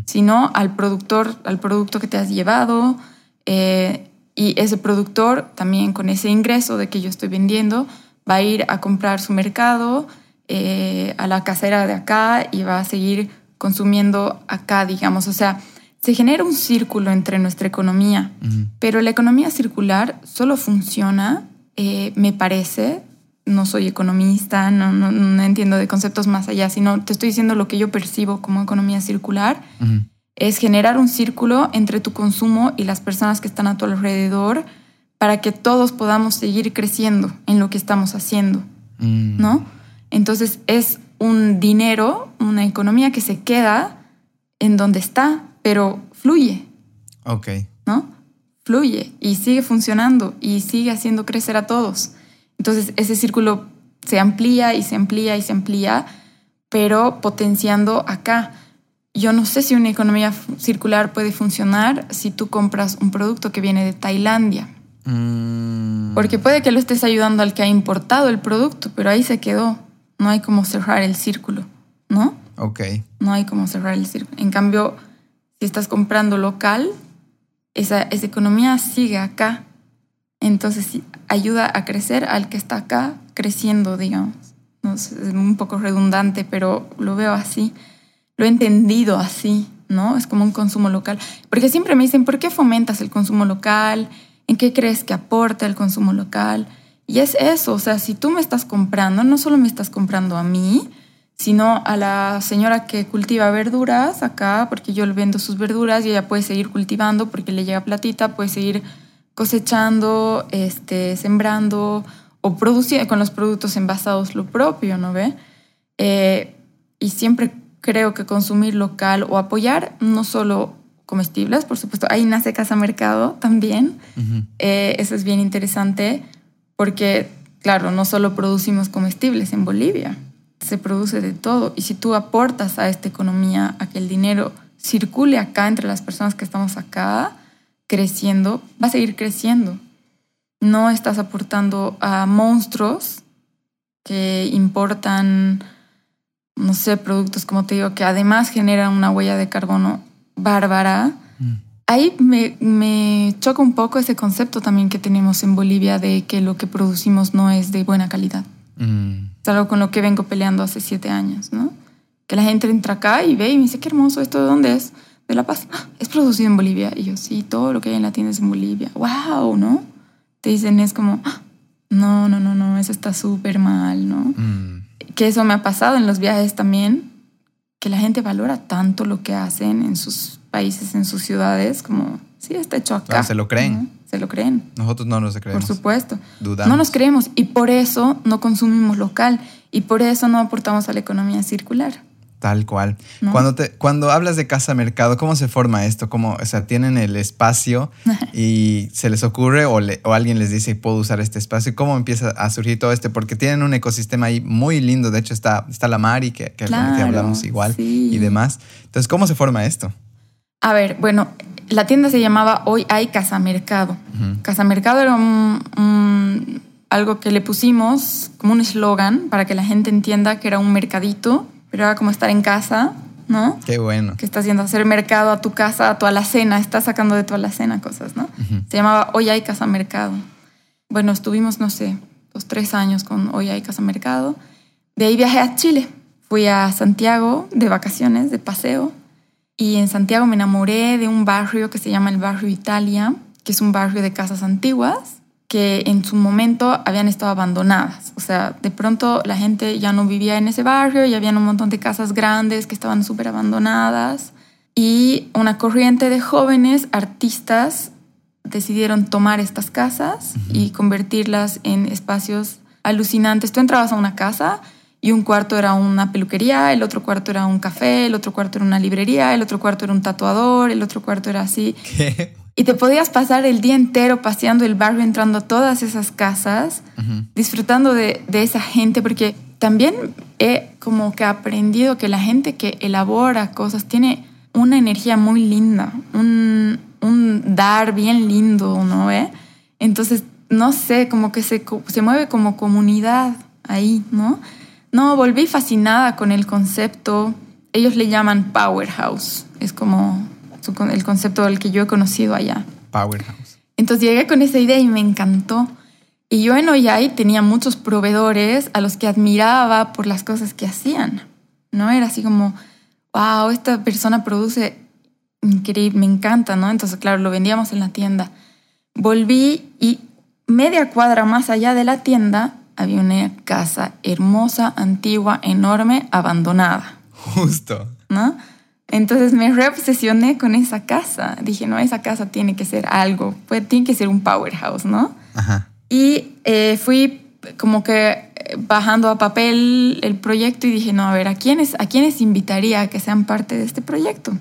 sino al productor, al producto que te has llevado. Eh, y ese productor también con ese ingreso de que yo estoy vendiendo va a ir a comprar su mercado, eh, a la casera de acá y va a seguir consumiendo acá, digamos. O sea, se genera un círculo entre nuestra economía, pero la economía circular solo funciona, eh, me parece, no soy economista, no, no, entiendo de conceptos más allá, sino te estoy diciendo lo que yo percibo como economía circular, es generar un círculo entre tu consumo y las personas que están a tu alrededor para que todos podamos seguir creciendo en lo que estamos haciendo, mm. ¿no? Entonces es un dinero, una economía que se queda en donde está, pero fluye. Ok. ¿No? Fluye y sigue funcionando y sigue haciendo crecer a todos. Entonces ese círculo se amplía y se amplía y se amplía, pero potenciando acá. Yo no sé si una economía circular puede funcionar si tú compras un producto que viene de Tailandia. Mm. Porque puede que lo estés ayudando al que ha importado el producto, pero ahí se quedó no hay como cerrar el círculo, ¿no? Ok. No hay como cerrar el círculo. En cambio, si estás comprando local, esa, esa economía sigue acá. Entonces ayuda a crecer al que está acá creciendo, digamos. No sé, es un poco redundante, pero lo veo así. Lo he entendido así, ¿no? Es como un consumo local. Porque siempre me dicen, ¿por qué fomentas el consumo local? ¿En qué crees que aporta el consumo local? Y es eso, o sea, si tú me estás comprando, no solo me estás comprando a mí, sino a la señora que cultiva verduras acá, porque yo le vendo sus verduras y ella puede seguir cultivando porque le llega platita, puede seguir cosechando, este, sembrando o produciendo con los productos envasados lo propio, ¿no ve? Eh, y siempre creo que consumir local o apoyar no solo comestibles, por supuesto, ahí nace Casa Mercado también, eh, eso es bien interesante, porque, claro, no solo producimos comestibles en Bolivia, se produce de todo. Y si tú aportas a esta economía, a que el dinero circule acá entre las personas que estamos acá, creciendo, va a seguir creciendo. No estás aportando a monstruos que importan, no sé, productos, como te digo, que además generan una huella de carbono bárbara. Ahí me, choca un poco ese concepto también que tenemos en Bolivia de que lo que producimos no es de buena calidad. Mm. Es algo con lo que vengo peleando hace siete años, ¿no? Que la gente entra acá y ve y me dice, qué hermoso, ¿esto de dónde es? De La Paz. Ah, es producido en Bolivia. Y yo, sí, todo lo que hay en la tienda es en Bolivia. ¡Wow! ¿No? Te dicen, es como, ah, no, no, no, no, eso está súper mal, ¿no? Mm. Que eso me ha pasado en los viajes también, que la gente valora tanto lo que hacen en sus países, en sus ciudades, como, sí, está hecho acá. se lo creen. Se lo creen. Nosotros no nos creemos. Por supuesto. No nos creemos y por eso no consumimos local y por eso no aportamos a la economía circular. Tal cual. Cuando, te, cuando hablas de casa mercado, ¿cómo se forma esto? ¿Cómo, o sea, tienen el espacio y se les ocurre o, o, alguien les dice, puedo usar este espacio? ¿Cómo empieza a surgir todo este? Porque tienen un ecosistema ahí muy lindo. De hecho, está, está la Mari, que, que, hablamos igual, y demás. Entonces, ¿cómo se forma esto? A ver, bueno, la tienda se llamaba Hoy hay Casa Mercado. Casa Mercado era un, algo que le pusimos como un eslogan para que la gente entienda que era un mercadito pero era como estar en casa, ¿no? Qué bueno. Que estás a hacer mercado a tu casa, a tu alacena, estás sacando de tu alacena cosas, ¿no? Se llamaba Hoy hay casa mercado. Bueno, estuvimos, no sé, dos, tres años con Hoy hay casa mercado. De ahí viajé a Chile. Fui a Santiago de vacaciones, de paseo. Y en Santiago me enamoré de un barrio que se llama el barrio Italia, que es un barrio de casas antiguas que en su momento habían estado abandonadas. O sea, de pronto la gente ya no vivía en ese barrio y habían un montón de casas grandes que estaban súper abandonadas. Y una corriente de jóvenes artistas decidieron tomar estas casas y convertirlas en espacios alucinantes. Tú entrabas a una casa y un cuarto era una peluquería, el otro cuarto era un café, el otro cuarto era una librería, el otro cuarto era un tatuador, el otro cuarto era así. ¿Qué? Y te podías pasar el día entero paseando el barrio, entrando a todas esas casas, disfrutando de, esa gente, porque también he como que aprendido que la gente que elabora cosas tiene una energía muy linda, un, dar bien lindo, ¿no? ¿Eh? Entonces, no sé, como que se, se mueve como comunidad ahí, ¿no? No, volví fascinada con el concepto. Ellos le llaman powerhouse. Es como el concepto del que yo he conocido allá. Powerhouse. Entonces llegué con esa idea y me encantó. Y yo en Oyay tenía muchos proveedores a los que admiraba por las cosas que hacían. ¿No? Era así como, wow, esta persona produce increíble, me encanta, ¿no? Entonces, claro, lo vendíamos en la tienda. Volví y media cuadra más allá de la tienda había una casa hermosa, antigua, enorme, abandonada. Justo. ¿No? Entonces me reobsesioné con esa casa. Dije, no, esa casa tiene que ser algo, pues tiene que ser un powerhouse, ¿no? Ajá. Y eh, fui como que bajando a papel el proyecto y dije, no, a ver, ¿a quiénes, ¿a quiénes invitaría a que sean parte de este proyecto?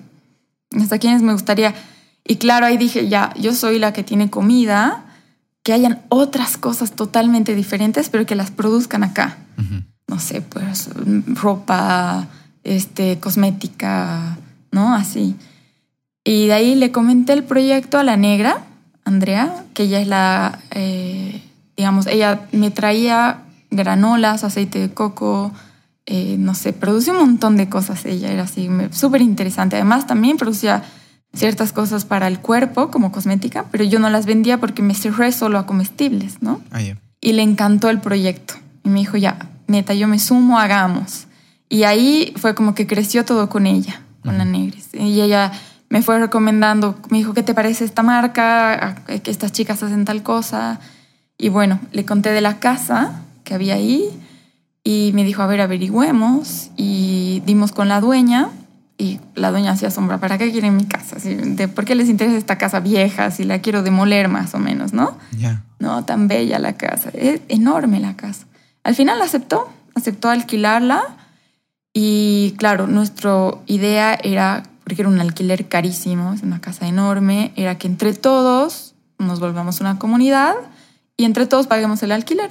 ¿Hasta quiénes me gustaría? Y claro, ahí dije, ya, yo soy la que tiene comida, que hayan otras cosas totalmente diferentes, pero que las produzcan acá. No sé, pues ropa, este, cosmética, ¿no? Así. Y de ahí le comenté el proyecto a la negra, Andrea, que ella es la, eh, digamos, ella me traía granolas, aceite de coco, eh, no sé, producía un montón de cosas ella, era así, súper interesante. Además también producía ciertas cosas para el cuerpo como cosmética, pero yo no las vendía porque me cerré solo a comestibles, ¿no? Ah, y le encantó el proyecto. Y me dijo, ya, neta, yo me sumo, hagamos. Y ahí fue como que creció todo con ella, con la Negris. Y ella me fue recomendando, me dijo, ¿qué te parece esta marca? Que estas chicas hacen tal cosa. Y bueno, le conté de la casa que había ahí y me dijo, a ver, averigüemos. Y dimos con la dueña y la dueña se asombra, ¿para qué quieren mi casa? ¿De ¿Por qué les interesa esta casa vieja si la quiero demoler más o menos, no? Ya. No, tan bella la casa, es enorme la casa. Al final aceptó, aceptó alquilarla y claro, nuestra idea era, porque era un alquiler carísimo, es una casa enorme, era que entre todos nos volvamos una comunidad y entre todos paguemos el alquiler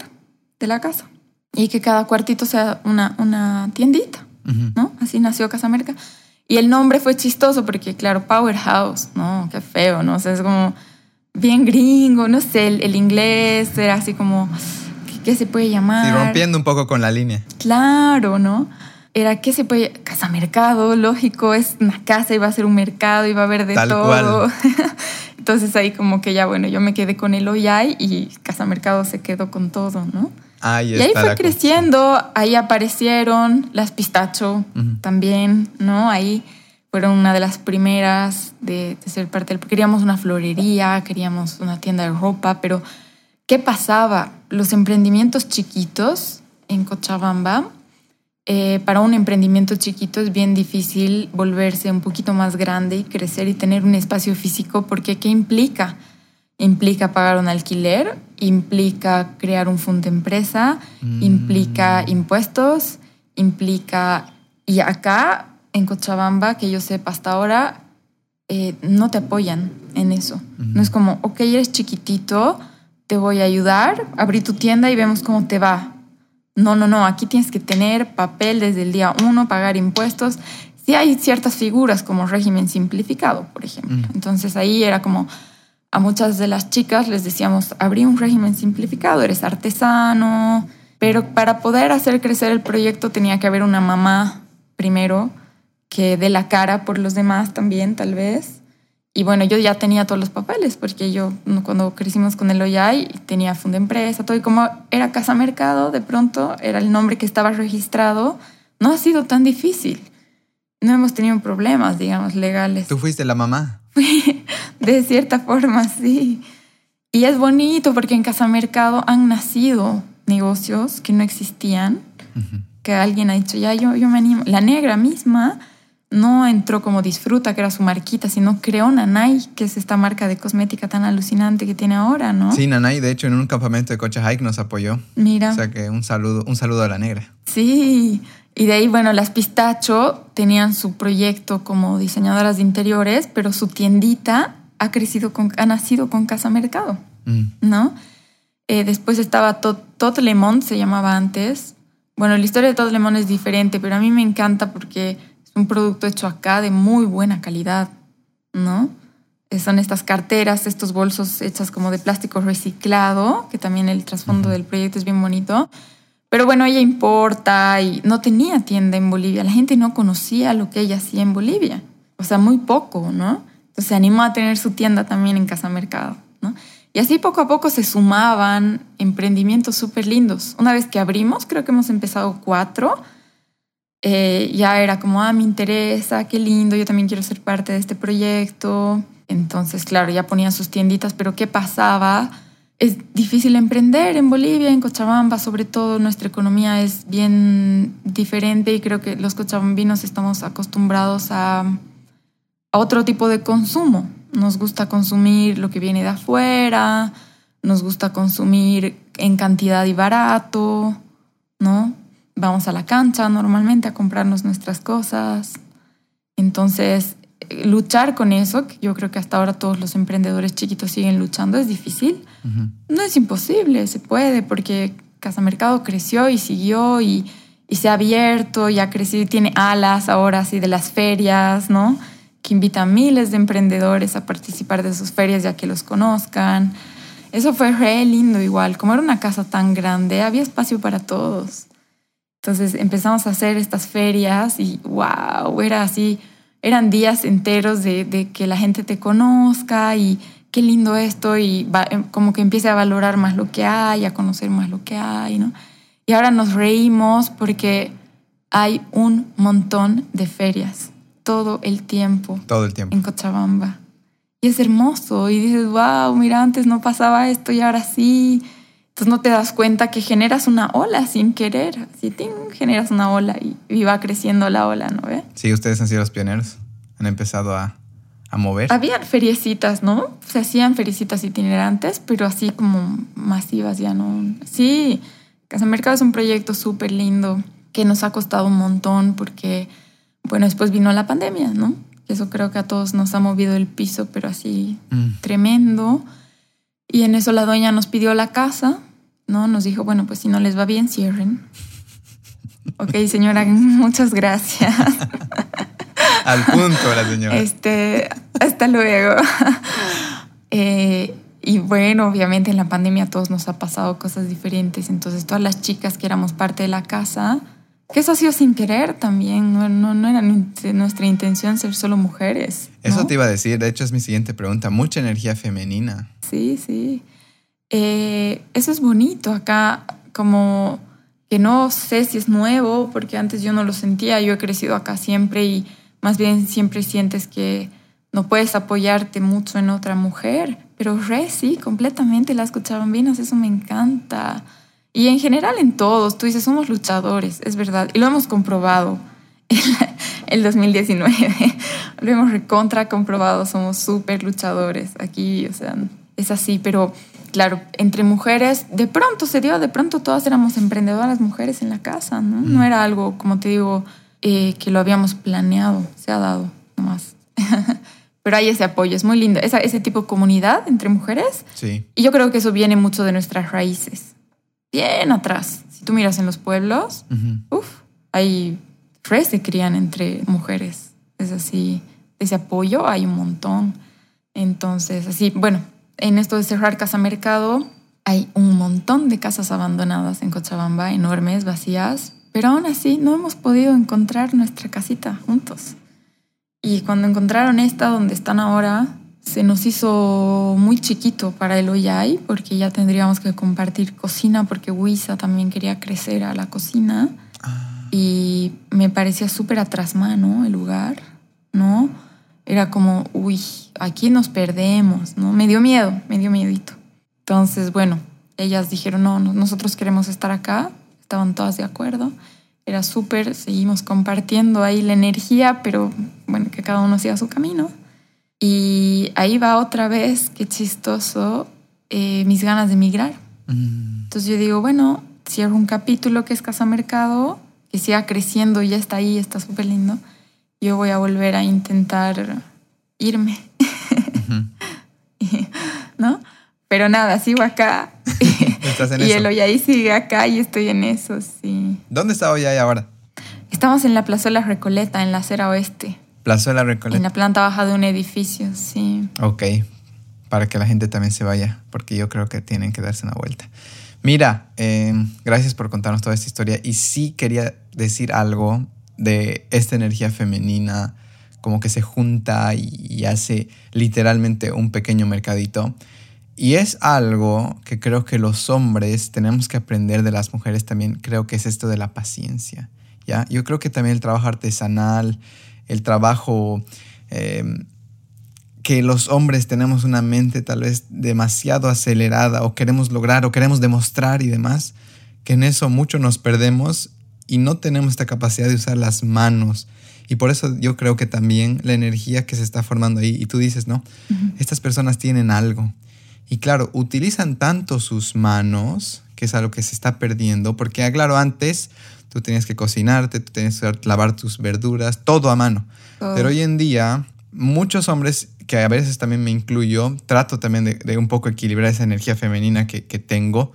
de la casa. Y que cada cuartito sea una, una tiendita, ¿no? Así nació Casa América. Y el nombre fue chistoso porque, claro, Powerhouse, ¿no? Qué feo, ¿no? O sea, es como bien gringo, no sé, el, inglés era así como, ¿qué, se puede llamar? Y rompiendo un poco con la línea. Claro, ¿no? era que se puede, casa mercado, lógico, es una casa, iba a ser un mercado, iba a haber de todo. Entonces ahí como que ya, bueno, yo me quedé con el Oyay y Casa Mercado se quedó con todo, ¿no? Ahí y ahí fue creciendo, ahí aparecieron las pistacho también, ¿no? Ahí fueron una de las primeras de, de ser parte del... Queríamos una florería, queríamos una tienda de ropa, pero ¿qué pasaba? Los emprendimientos chiquitos en Cochabamba eh, para un emprendimiento chiquito es bien difícil volverse un poquito más grande y crecer y tener un espacio físico porque ¿qué implica? Implica pagar un alquiler, implica crear un fondo de empresa, mm. implica impuestos, implica Y acá, en Cochabamba, que yo sepa hasta ahora, eh, no te apoyan en eso. No es como, ok, eres chiquitito, te voy a ayudar, abrí tu tienda y vemos cómo te va. No, no, no, aquí tienes que tener papel desde el día uno, pagar impuestos. Sí hay ciertas figuras como régimen simplificado, por ejemplo. Entonces ahí era como, a muchas de las chicas les decíamos, abrí un régimen simplificado, eres artesano, pero para poder hacer crecer el proyecto tenía que haber una mamá primero que dé la cara por los demás también, tal vez. Y bueno, yo ya tenía todos los papeles, porque yo cuando crecimos con el OYAI tenía funda empresa, todo, y como era Casa Mercado, de pronto era el nombre que estaba registrado, no ha sido tan difícil. No hemos tenido problemas, digamos, legales. ¿Tú fuiste la mamá? de cierta forma, sí. Y es bonito porque en Casa Mercado han nacido negocios que no existían, que alguien ha dicho, ya, yo, yo me animo. La negra misma no entró como disfruta, que era su marquita, sino creó Nanay, que es esta marca de cosmética tan alucinante que tiene ahora, ¿no? Sí, Nanay, de hecho, en un campamento de Cocha Hike nos apoyó. Mira. O sea que un saludo, un saludo a la negra. Sí, y de ahí, bueno, las Pistacho tenían su proyecto como diseñadoras de interiores, pero su tiendita ha crecido con, ha nacido con Casa Mercado, mm. ¿no? Eh, después estaba Tot, Lemon, se llamaba antes. Bueno, la historia de Tot Lemon es diferente, pero a mí me encanta porque un producto hecho acá de muy buena calidad, ¿no? Eh, son estas carteras, estos bolsos hechas como de plástico reciclado, que también el trasfondo del proyecto es bien bonito. Pero bueno, ella importa y no tenía tienda en Bolivia. La gente no conocía lo que ella hacía en Bolivia. O sea, muy poco, ¿no? Se animó a tener su tienda también en Casa Mercado, ¿no? Y así poco a poco se sumaban emprendimientos súper lindos. Una vez que abrimos, creo que hemos empezado cuatro, eh, ya era como, ah, me interesa, qué lindo, yo también quiero ser parte de este proyecto. Entonces, claro, ya ponían sus tienditas, pero ¿qué pasaba? Es difícil emprender en Bolivia, en Cochabamba, sobre todo nuestra economía es bien diferente y creo que los cochabambinos estamos acostumbrados a, a otro tipo de consumo. Nos gusta consumir lo que viene de afuera, nos gusta consumir en cantidad y barato, ¿no? vamos a la cancha normalmente a comprarnos nuestras cosas. Entonces, eh, luchar con eso, que yo creo que hasta ahora todos los emprendedores chiquitos siguen luchando, es difícil. No es imposible, se puede, porque Casa Mercado creció y siguió y, y se ha abierto y ha crecido y tiene alas ahora así de las ferias, ¿no? Que invita a miles de emprendedores a participar de sus ferias ya que los conozcan. Eso fue re lindo igual, como era una casa tan grande, había espacio para todos. Entonces empezamos a hacer estas ferias y wow, era así, eran días enteros de, que la gente te conozca y qué lindo esto y em, como que empiece a valorar más lo que hay, a conocer más lo que hay, ¿no? Y ahora nos reímos porque hay un montón de ferias todo el tiempo. Todo el tiempo. En Cochabamba. Y es hermoso y dices, wow, mira, antes no pasaba esto y ahora sí. Entonces no te das cuenta que generas una ola sin querer. Así generas una ola y, va creciendo la ola, ¿no ve? Sí, ustedes han sido los pioneros. Han empezado a, a mover. Habían feriecitas, ¿no? Se hacían feriecitas itinerantes, pero así como masivas ya no. Sí, Casa Mercado es un proyecto súper lindo que nos ha costado un montón porque, bueno, después vino la pandemia, ¿no? Eso creo que a todos nos ha movido el piso, pero así mm. tremendo. Y en eso la dueña nos pidió la casa, ¿no? Nos dijo, bueno, pues si no les va bien, cierren. ok, señora, muchas gracias. Al punto, la señora. Este, hasta luego. Eh, y bueno, obviamente en la pandemia a todos nos ha pasado cosas diferentes. Entonces, todas las chicas que éramos parte de la casa, que eso ha sido sin querer también, no, no, no era nuestra intención ser solo mujeres. Eso te iba a decir, de hecho es mi siguiente pregunta, mucha energía femenina. Sí, sí. Eh, eso es bonito acá, como que no sé si es nuevo, porque antes yo no lo sentía, yo he crecido acá siempre y más bien siempre sientes que no puedes apoyarte mucho en otra mujer, pero re sí, completamente las cucharombinas, eso me encanta. Y en general en todos, tú dices, somos luchadores, es verdad, y lo hemos comprobado el 2019, lo hemos recontra comprobado, somos súper luchadores aquí, o sea, es así, pero claro, entre mujeres, de pronto se dio, de pronto todas éramos emprendedoras mujeres en la casa, ¿no? No era algo, como te digo, eh, que lo habíamos planeado, se ha dado nomás. Pero hay ese apoyo, es muy lindo, esa, ese tipo de comunidad entre mujeres. Sí. Y yo creo que eso viene mucho de nuestras raíces, bien atrás. Si tú miras en los pueblos, Ujú. Uf, hay tres se crían entre mujeres. Es así, ese apoyo hay un montón. Entonces, así, bueno, en esto de cerrar Casa Mercado, hay un montón de casas abandonadas en Cochabamba, enormes, vacías, pero aún así no hemos podido encontrar nuestra casita juntos. Y cuando encontraron esta donde están ahora, se nos hizo muy chiquito para el Oyay, porque ya tendríamos que compartir cocina, porque Huiza también quería crecer a la cocina. Y me parecía súper atrás mano el lugar, ¿no? Era como, uy, aquí nos perdemos, ¿no? Me dio miedo, me dio miedito. Entonces, bueno, ellas dijeron, no, no, nosotros queremos estar acá. Estaban todas de acuerdo. Era súper, seguimos compartiendo ahí la energía, pero bueno, que cada uno siga su camino. Y ahí va otra vez, qué chistoso, eh, mis ganas de emigrar. Mm, Entonces yo digo, bueno, cierro un capítulo que es Casa Mercado, que siga creciendo, ya está ahí, está súper lindo. Yo voy a volver a intentar irme. ¿no? Pero nada, sigo acá. Estás en y eso. el Oyaí sigue acá y estoy en eso, sí. ¿Dónde está hoy ahora? Estamos en la Plazuela Recoleta, en la acera oeste, Plazuela en Recoleta. la planta baja de un edificio, sí. Ok, para que la gente también se vaya, porque yo creo que tienen que darse una vuelta. Mira, eh, gracias por contarnos toda esta historia y sí quería decir algo de esta energía femenina, como que se junta y, y hace literalmente un pequeño mercadito. Y es algo que creo que los hombres tenemos que aprender de las mujeres también, creo que es esto de la paciencia. ¿ya? Yo creo que también el trabajo artesanal, el trabajo eh, que los hombres tenemos una mente tal vez demasiado acelerada o queremos lograr o queremos demostrar y demás, que en eso mucho nos perdemos y no tenemos esta capacidad de usar las manos. Y por eso yo creo que también la energía que se está formando ahí, y tú dices, ¿no? Estas personas tienen algo. Y claro, utilizan tanto sus manos, que es algo que se está perdiendo, porque ah, claro, antes tú tenías que cocinarte, tú tenías que lavar tus verduras, todo a mano. Todo. Pero hoy en día, muchos hombres, que a veces también me incluyo, trato también de, de un poco equilibrar esa energía femenina que, que tengo,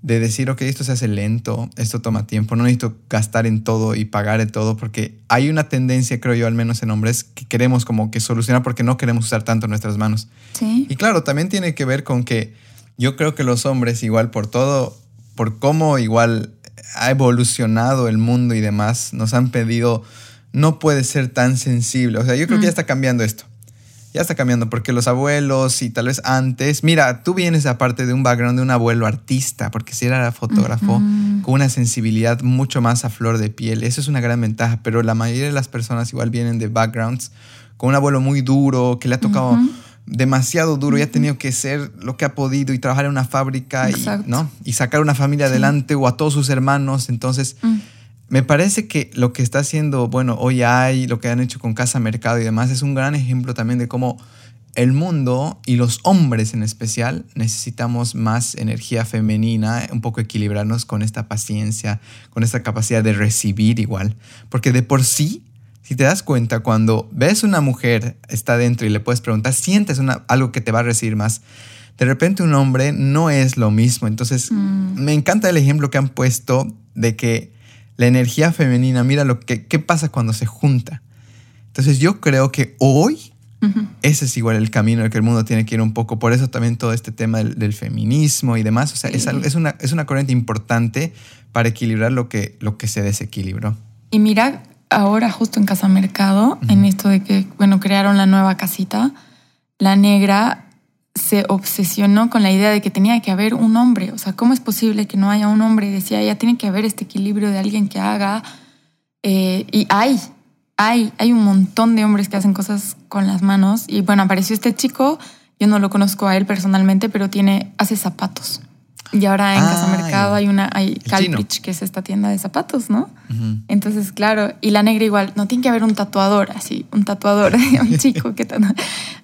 de decir, ok, esto se hace lento, esto toma tiempo, no necesito gastar en todo y pagar en todo, porque hay una tendencia, creo yo, al menos en hombres, que queremos como que solucionar porque no queremos usar tanto nuestras manos. Sí. Y claro, también tiene que ver con que yo creo que los hombres, igual por todo, por cómo igual ha evolucionado el mundo y demás, nos han pedido, no puede ser tan sensible. O sea, yo creo que ya está cambiando esto. Ya está cambiando porque los abuelos y tal vez antes, mira, tú vienes aparte de un background de un abuelo artista, porque si era fotógrafo, con una sensibilidad mucho más a flor de piel. Eso es una gran ventaja, pero la mayoría de las personas igual vienen de backgrounds con un abuelo muy duro, que le ha tocado. Demasiado duro y ha tenido que ser lo que ha podido y trabajar en una fábrica y. ¿no? y sacar una familia adelante o a todos sus hermanos. Entonces, Mm. me parece que lo que está haciendo, bueno, hoy hay, lo que han hecho con Casa Mercado y demás, es un gran ejemplo también de cómo el mundo y los hombres en especial necesitamos más energía femenina, un poco equilibrarnos con esta paciencia, con esta capacidad de recibir igual. Porque de por sí, si te das cuenta, cuando ves una mujer está dentro y le puedes preguntar, sientes una, algo que te va a recibir más. De repente un hombre no es lo mismo. Entonces, Mm. me encanta el ejemplo que han puesto de que la energía femenina, mira lo que qué pasa cuando se junta. Entonces, yo creo que hoy ese es igual el camino el que el mundo tiene que ir un poco. Por eso también todo este tema del, del feminismo y demás. O sea, es, Sí. es una, es una corriente importante para equilibrar lo que, lo que se desequilibró. Y mira, ahora justo en Casa Mercado, en esto de que, bueno, crearon la nueva casita, la negra se obsesionó con la idea de que tenía que haber un hombre. O sea, ¿cómo es posible que no haya un hombre? Decía, ya tiene que haber este equilibrio de alguien que haga. Eh, y hay, hay, hay un montón de hombres que hacen cosas con las manos. Y bueno, apareció este chico, yo no lo conozco a él personalmente, pero tiene, hace zapatos. Y ahora en Casa Ah, Mercado hay una, hay chino. Calprich, que es esta tienda de zapatos, ¿no? Ujú. Entonces, claro, y la negra igual, no tiene que haber un tatuador, así, un tatuador, un chico que tan-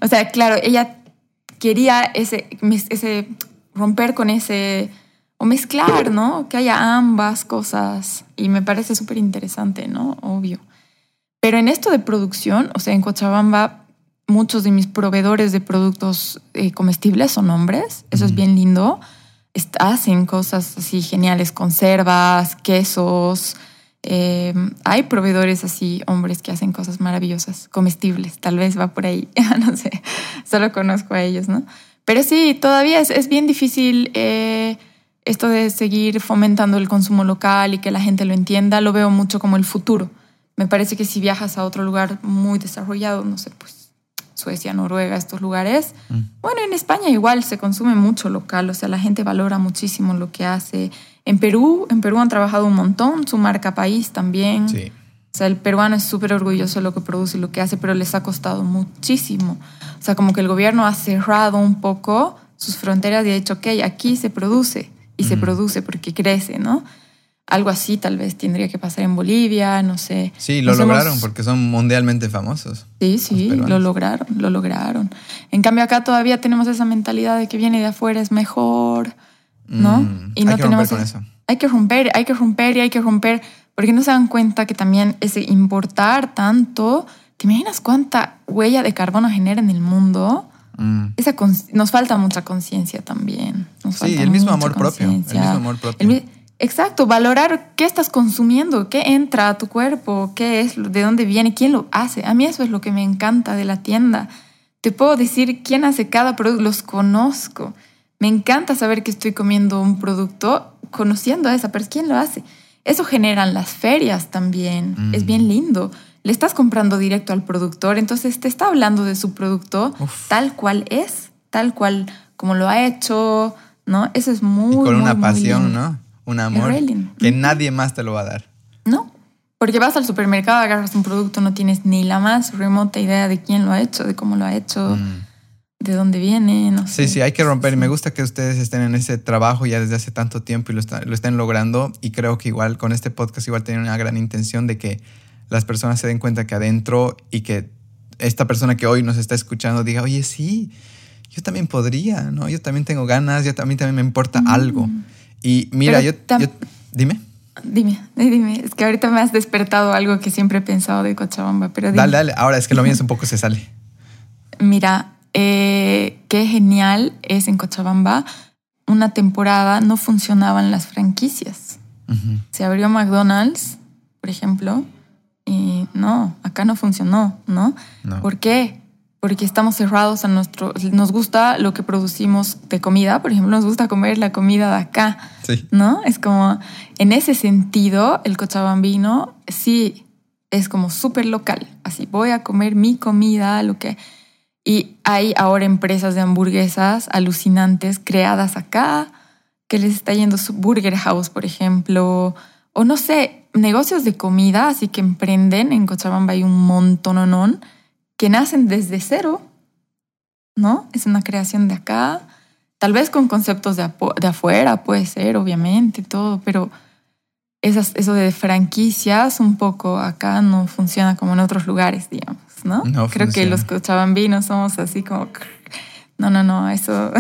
O sea, claro, ella quería ese, ese romper con ese o mezclar, ¿no? Que haya ambas cosas. Y me parece súper interesante, ¿no? Obvio. Pero en esto de producción, o sea, en Cochabamba, muchos de mis proveedores de productos eh, comestibles son hombres. Eso es bien lindo. Hacen cosas así geniales, conservas, quesos. Eh, hay proveedores así, hombres que hacen cosas maravillosas, comestibles. Tal vez va por ahí. no sé. Solo conozco a ellos, ¿no? Pero sí, todavía es, bien difícil. Eh, esto de seguir fomentando el consumo local y que la gente lo entienda, lo veo mucho como el futuro. Me parece que si viajas a otro lugar muy desarrollado, no sé, pues Suecia, Noruega, estos lugares, mm. bueno, en España igual se consume mucho local, o sea, la gente valora muchísimo lo que hace. En Perú, en Perú han trabajado un montón, su marca país también. Sí. O sea, el peruano es súper orgulloso de lo que produce y lo que hace, pero les ha costado muchísimo. O sea, como que el gobierno ha cerrado un poco sus fronteras y ha dicho, ok, aquí se produce y se produce porque crece, ¿no? Algo así tal vez tendría que pasar en Bolivia, no sé. Sí, lo lograron porque son mundialmente famosos. Sí, sí, lo lograron, lo lograron. En cambio acá todavía tenemos esa mentalidad de que viene de afuera es mejor, ¿no? Mm, y no hay que tenemos romper con eso. Hay que romper, hay que romper y hay que romper porque no se dan cuenta que también ese importar tanto, ¿te imaginas cuánta huella de carbono genera en el mundo? Mm. Esa nos falta mucha conciencia también. sí, el mismo amor propio. El mismo amor propio. Exacto, valorar qué estás consumiendo, qué entra a tu cuerpo, qué es, de dónde viene, quién lo hace. A mí eso es lo que me encanta de la tienda. Te puedo decir quién hace cada producto, los conozco. Me encanta saber que estoy comiendo un producto conociendo a esa persona. ¿Quién lo hace? Eso generan las ferias también. Es bien lindo le estás comprando directo al productor, entonces te está hablando de su producto tal cual es, tal cual como lo ha hecho, ¿no? Eso es muy... Y con una pasión, ¿no? Un amor que nadie más te lo va a dar. No, porque vas al supermercado, agarras un producto, no tienes ni la más remota idea de quién lo ha hecho, de cómo lo ha hecho. Mm. de dónde viene, no sé. Sí, sí, hay que romper. Y me gusta que ustedes estén en ese trabajo ya desde hace tanto tiempo y lo, lo estén logrando. Y creo que igual con este podcast igual tienen una gran intención de que las personas se den cuenta que adentro y que esta persona que hoy nos está escuchando diga, oye, sí, yo también podría, ¿no? Yo también tengo ganas, yo también, también me importa mm. algo. Y mira, yo, Dime. Dime, dime. Es que ahorita me has despertado algo que siempre he pensado de Cochabamba, pero Dale, dale. Ahora es que lo mío es un poco se sale. Mira, eh, qué genial es en Cochabamba. Una temporada no funcionaban las franquicias. Se abrió McDonald's, por ejemplo, y no, acá no funcionó, ¿no? ¿Por qué? Porque estamos cerrados a nuestro... Nos gusta lo que producimos de comida, por ejemplo, nos gusta comer la comida de acá, ¿no? Es como, en ese sentido, el cochabambino sí es como súper local, así, voy a comer mi comida, lo que... Y hay ahora empresas de hamburguesas alucinantes creadas acá, que les está yendo su Burger House, por ejemplo, o no sé, negocios de comida, así que emprenden en Cochabamba hay un montón que nacen desde cero, ¿no? Es una creación de acá, tal vez con conceptos de, de afuera, puede ser, obviamente, todo, pero esas, eso de franquicias un poco acá no funciona como en otros lugares, digamos, ¿no? Creo que los cochabambinos somos así como, no, no, no, eso,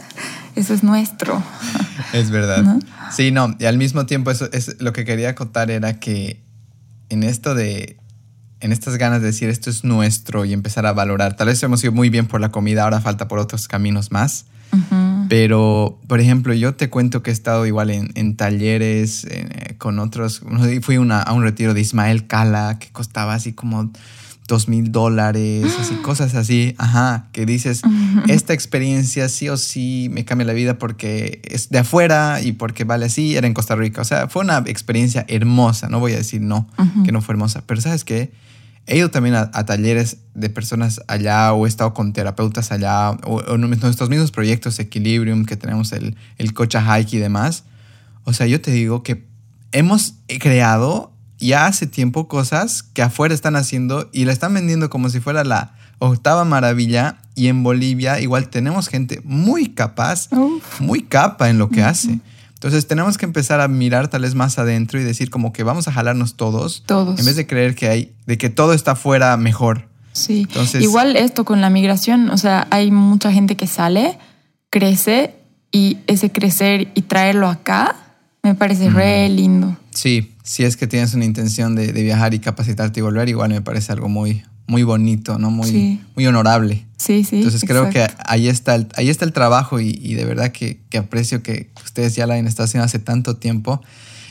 eso es nuestro. Es verdad. Sí, no, y al mismo tiempo eso es lo que quería contar era que en esto de en estas ganas de decir esto es nuestro y empezar a valorar. Tal vez hemos ido muy bien por la comida, ahora falta por otros caminos más. Pero, por ejemplo, yo te cuento que he estado igual en, talleres eh, con otros. Fui a un retiro de Ismael Cala que costaba así como dos mil dólares, así, cosas así, ajá, que dices, esta experiencia sí o sí me cambia la vida porque es de afuera y porque vale así, era en Costa Rica. O sea, fue una experiencia hermosa, no voy a decir no, que no fue hermosa, pero sabes qué, he ido también a, talleres de personas allá o he estado con terapeutas allá o, en nuestros mismos proyectos Equilibrium, que tenemos el, el Cocha Hike y demás. O sea, yo te digo que hemos creado ya hace tiempo cosas que afuera están haciendo y la están vendiendo como si fuera la octava maravilla y en Bolivia igual tenemos gente muy capaz, muy capa en lo que hace. Entonces tenemos que empezar a mirar tal vez más adentro y decir como que vamos a jalarnos todos, todos. en vez de creer que hay, de que todo está afuera mejor. Sí, Entonces, igual esto con la migración, o sea, hay mucha gente que sale, crece y ese crecer y traerlo acá, me parece re lindo. Sí, si es que tienes una intención de, viajar y capacitarte y volver, igual me parece algo muy, muy bonito, ¿no? Muy, muy honorable. Sí, sí. Entonces creo que ahí está el, ahí está el trabajo y, de verdad que, aprecio que ustedes ya la hayan estado haciendo hace tanto tiempo.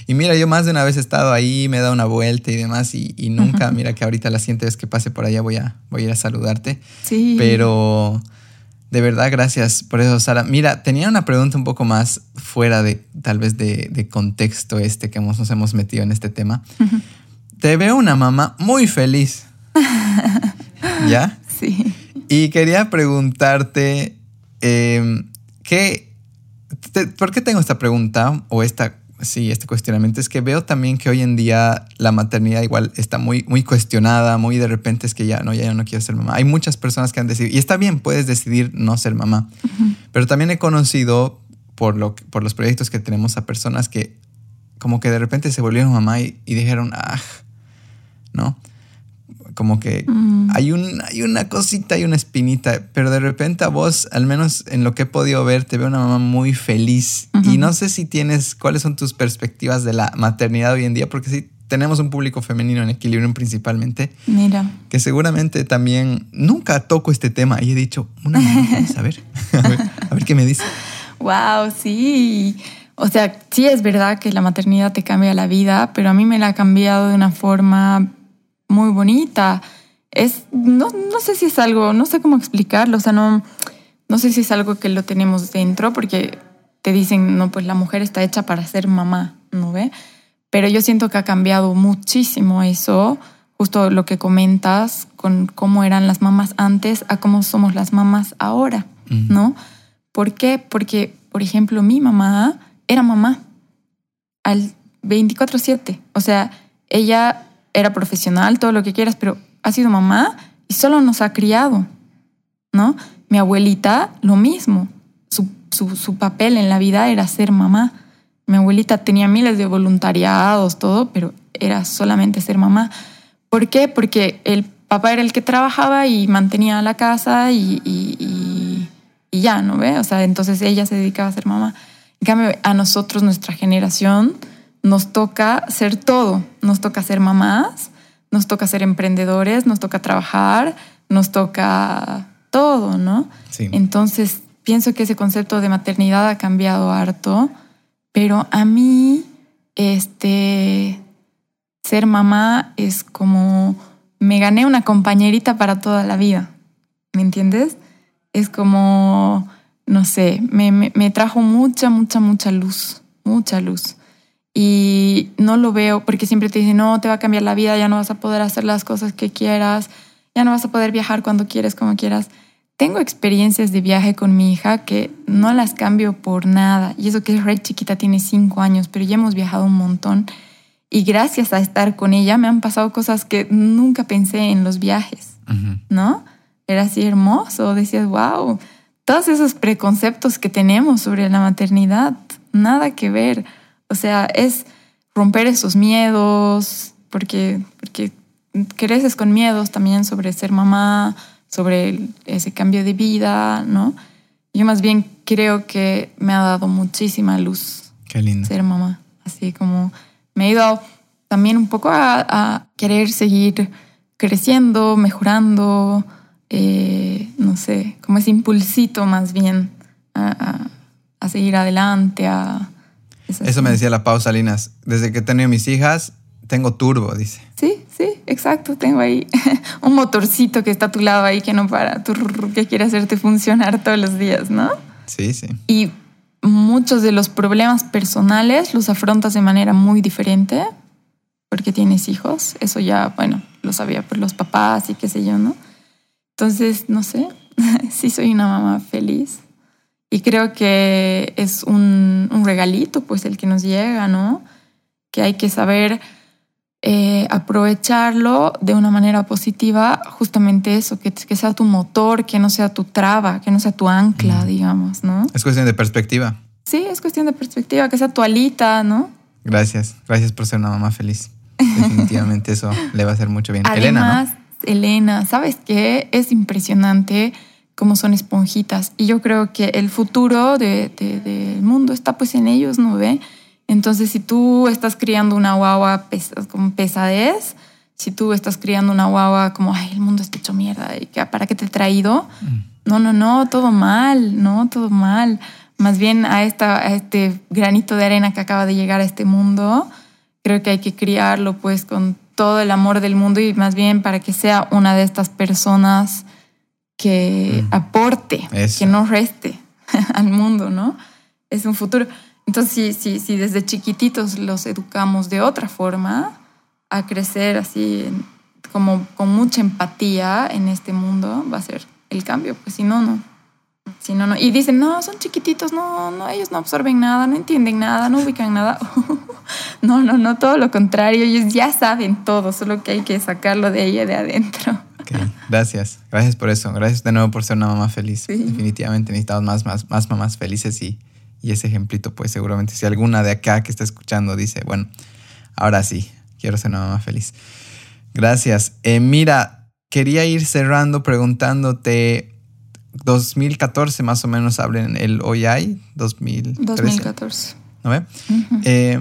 Y mira, yo más de una vez he estado ahí, me he dado una vuelta y demás, y, nunca, mira que ahorita la siguiente vez que pase por allá voy a, voy a ir a saludarte. Sí. Pero de verdad, gracias por eso, Sara. Mira, tenía una pregunta un poco más fuera de tal vez de, contexto este que nos hemos metido en este tema. Te veo una mamá muy feliz. ¿Ya? Sí. Y quería preguntarte, em, ¿qué, ¿por qué tengo esta pregunta o esta sí, este cuestionamiento es que veo también que hoy en día la maternidad igual está muy, muy cuestionada, muy de repente es que ya no, ya no quiero ser mamá. Hay muchas personas que han decidido, y está bien, puedes decidir no ser mamá, pero también he conocido por, lo, por los proyectos que tenemos a personas que como que de repente se volvieron mamá y, y dijeron, ah, ¿no? Como que mm. hay, un, hay una cosita, hay una espinita, pero de repente a vos, al menos en lo que he podido ver, te veo una mamá muy feliz. Y no sé si tienes, cuáles son tus perspectivas de la maternidad hoy en día, porque sí, tenemos un público femenino en equilibrio principalmente. Mira. Que seguramente también nunca toco este tema y he dicho, una mamá a ver, a ver, a ver qué me dice. Wow, sí. O sea, sí es verdad que la maternidad te cambia la vida, pero a mí me la ha cambiado de una forma muy bonita. Es, no, no sé si es algo, no sé cómo explicarlo, o sea, no, no sé si es algo que lo tenemos dentro, porque te dicen, no, pues la mujer está hecha para ser mamá, ¿no ve? Pero yo siento que ha cambiado muchísimo eso, justo lo que comentas, con cómo eran las mamás antes a cómo somos las mamás ahora, ¿no? ¿Por qué? Porque, por ejemplo, mi mamá era mamá al 24/7, o sea, ella era profesional, todo lo que quieras, pero ha sido mamá y solo nos ha criado, ¿no? Mi abuelita, lo mismo. Su, su, papel en la vida era ser mamá. Mi abuelita tenía miles de voluntariados, todo, pero era solamente ser mamá. ¿Por qué? Porque el papá era el que trabajaba y mantenía la casa y, y, y ya, ¿no ve? O sea, entonces ella se dedicaba a ser mamá. En cambio, a nosotros, nuestra generación, nos toca ser todo. Nos toca ser mamás, nos toca ser emprendedores, nos toca trabajar, nos toca todo, ¿no? Entonces, pienso que ese concepto de maternidad ha cambiado harto, pero a mí, este, ser mamá es como, me gané una compañerita para toda la vida, ¿me entiendes? Es como, no sé, me, me trajo mucha, mucha, mucha luz, mucha luz y no lo veo porque siempre te dicen, no, te va a cambiar la vida, ya no vas a poder hacer las cosas que quieras, ya no vas a poder viajar cuando quieres, como quieras. Tengo experiencias de viaje con mi hija que no las cambio por nada. Y eso que es re chiquita, tiene cinco años, pero ya hemos viajado un montón. Y gracias a estar con ella me han pasado cosas que nunca pensé en los viajes, ¿no? Era así hermoso, decías, wow, todos esos preconceptos que tenemos sobre la maternidad, nada que ver. O sea, es romper esos miedos, porque, porque creces con miedos también sobre ser mamá, sobre ese cambio de vida, ¿no? Yo más bien creo que me ha dado muchísima luz Qué lindo. ser mamá. Así como me ha ido también un poco a, querer seguir creciendo, mejorando, eh, no sé, como ese impulsito más bien a, a seguir adelante, a, eso me decía la Pau Salinas. Desde que he tenido mis hijas, tengo turbo, dice. Sí, sí, exacto. Tengo ahí un motorcito que está a tu lado ahí que no para, que quiere hacerte funcionar todos los días, ¿no? Sí, sí. Y muchos de los problemas personales los afrontas de manera muy diferente porque tienes hijos. Eso ya, bueno, lo sabía por los papás y qué sé yo, ¿no? Entonces, no sé, sí soy una mamá feliz. Y creo que es un, regalito, pues, el que nos llega, ¿no? Que hay que saber eh, aprovecharlo de una manera positiva, justamente eso, que, que, sea tu motor, que no sea tu traba, que no sea tu ancla, digamos, ¿no? Es cuestión de perspectiva. Sí, es cuestión de perspectiva, que sea tu alita, ¿no? Gracias, gracias por ser una mamá feliz. Definitivamente eso le va a hacer mucho bien. Además, Elena, ¿no? Elena, ¿sabes qué? Es impresionante como son esponjitas. Y yo creo que el futuro del de, mundo está pues en ellos, ¿no ve? Entonces, si tú estás criando una guagua con pesadez, si tú estás criando una guagua como, ay, el mundo está hecho mierda, ¿y ¿para qué te he traído? Mm. No, no, no, todo mal, no, todo mal. Más bien a, esta, a este granito de arena que acaba de llegar a este mundo, creo que hay que criarlo pues con todo el amor del mundo y más bien para que sea una de estas personas que mm. aporte, que no reste al mundo, ¿no? Es un futuro. Entonces, si, si, si desde chiquititos los educamos de otra forma, a crecer así como con mucha empatía en este mundo, va a ser el cambio, pues si no, no. Si no, no. Y dicen, no, son chiquititos, no, no, ellos no absorben nada, no entienden nada, no ubican nada. no, no, no, todo lo contrario, ellos ya saben todo, solo que hay que sacarlo de ella de adentro. Gracias, gracias por eso. Gracias de nuevo por ser una mamá feliz. Definitivamente necesitamos más, más, más mamás felices y, y ese ejemplito, pues seguramente si alguna de acá que está escuchando dice, bueno, ahora sí, quiero ser una mamá feliz. Gracias. Eh, mira, quería ir cerrando preguntándote, 2014 más o menos hablen el OII, 2013. 2014. ¿No ve? Eh,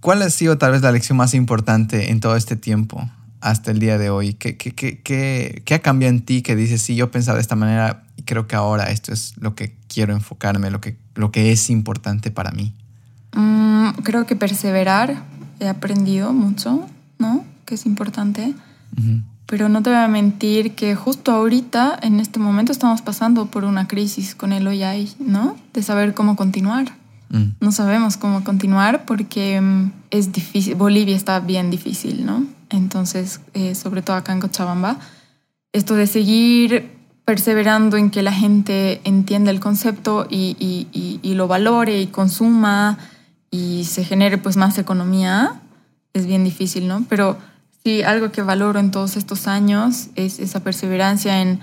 ¿Cuál ha sido tal vez la lección más importante en todo este tiempo? Hasta el día de hoy? ¿Qué, qué, qué, qué, ha cambiado en ti que dices, sí, yo pensaba de esta manera y creo que ahora esto es lo que quiero enfocarme, lo que, lo que es importante para mí? Mm, creo que perseverar, he aprendido mucho, ¿no? Que es importante. Pero no te voy a mentir que justo ahorita, en este momento, estamos pasando por una crisis con el OII, ¿no? De saber cómo continuar. Mm. No sabemos cómo continuar porque mm, es difícil, Bolivia está bien difícil, ¿no? Entonces, eh, sobre todo acá en Cochabamba, esto de seguir perseverando en que la gente entienda el concepto y, y, lo valore y consuma y se genere pues más economía, es bien difícil, ¿no? Pero sí, algo que valoro en todos estos años es esa perseverancia en,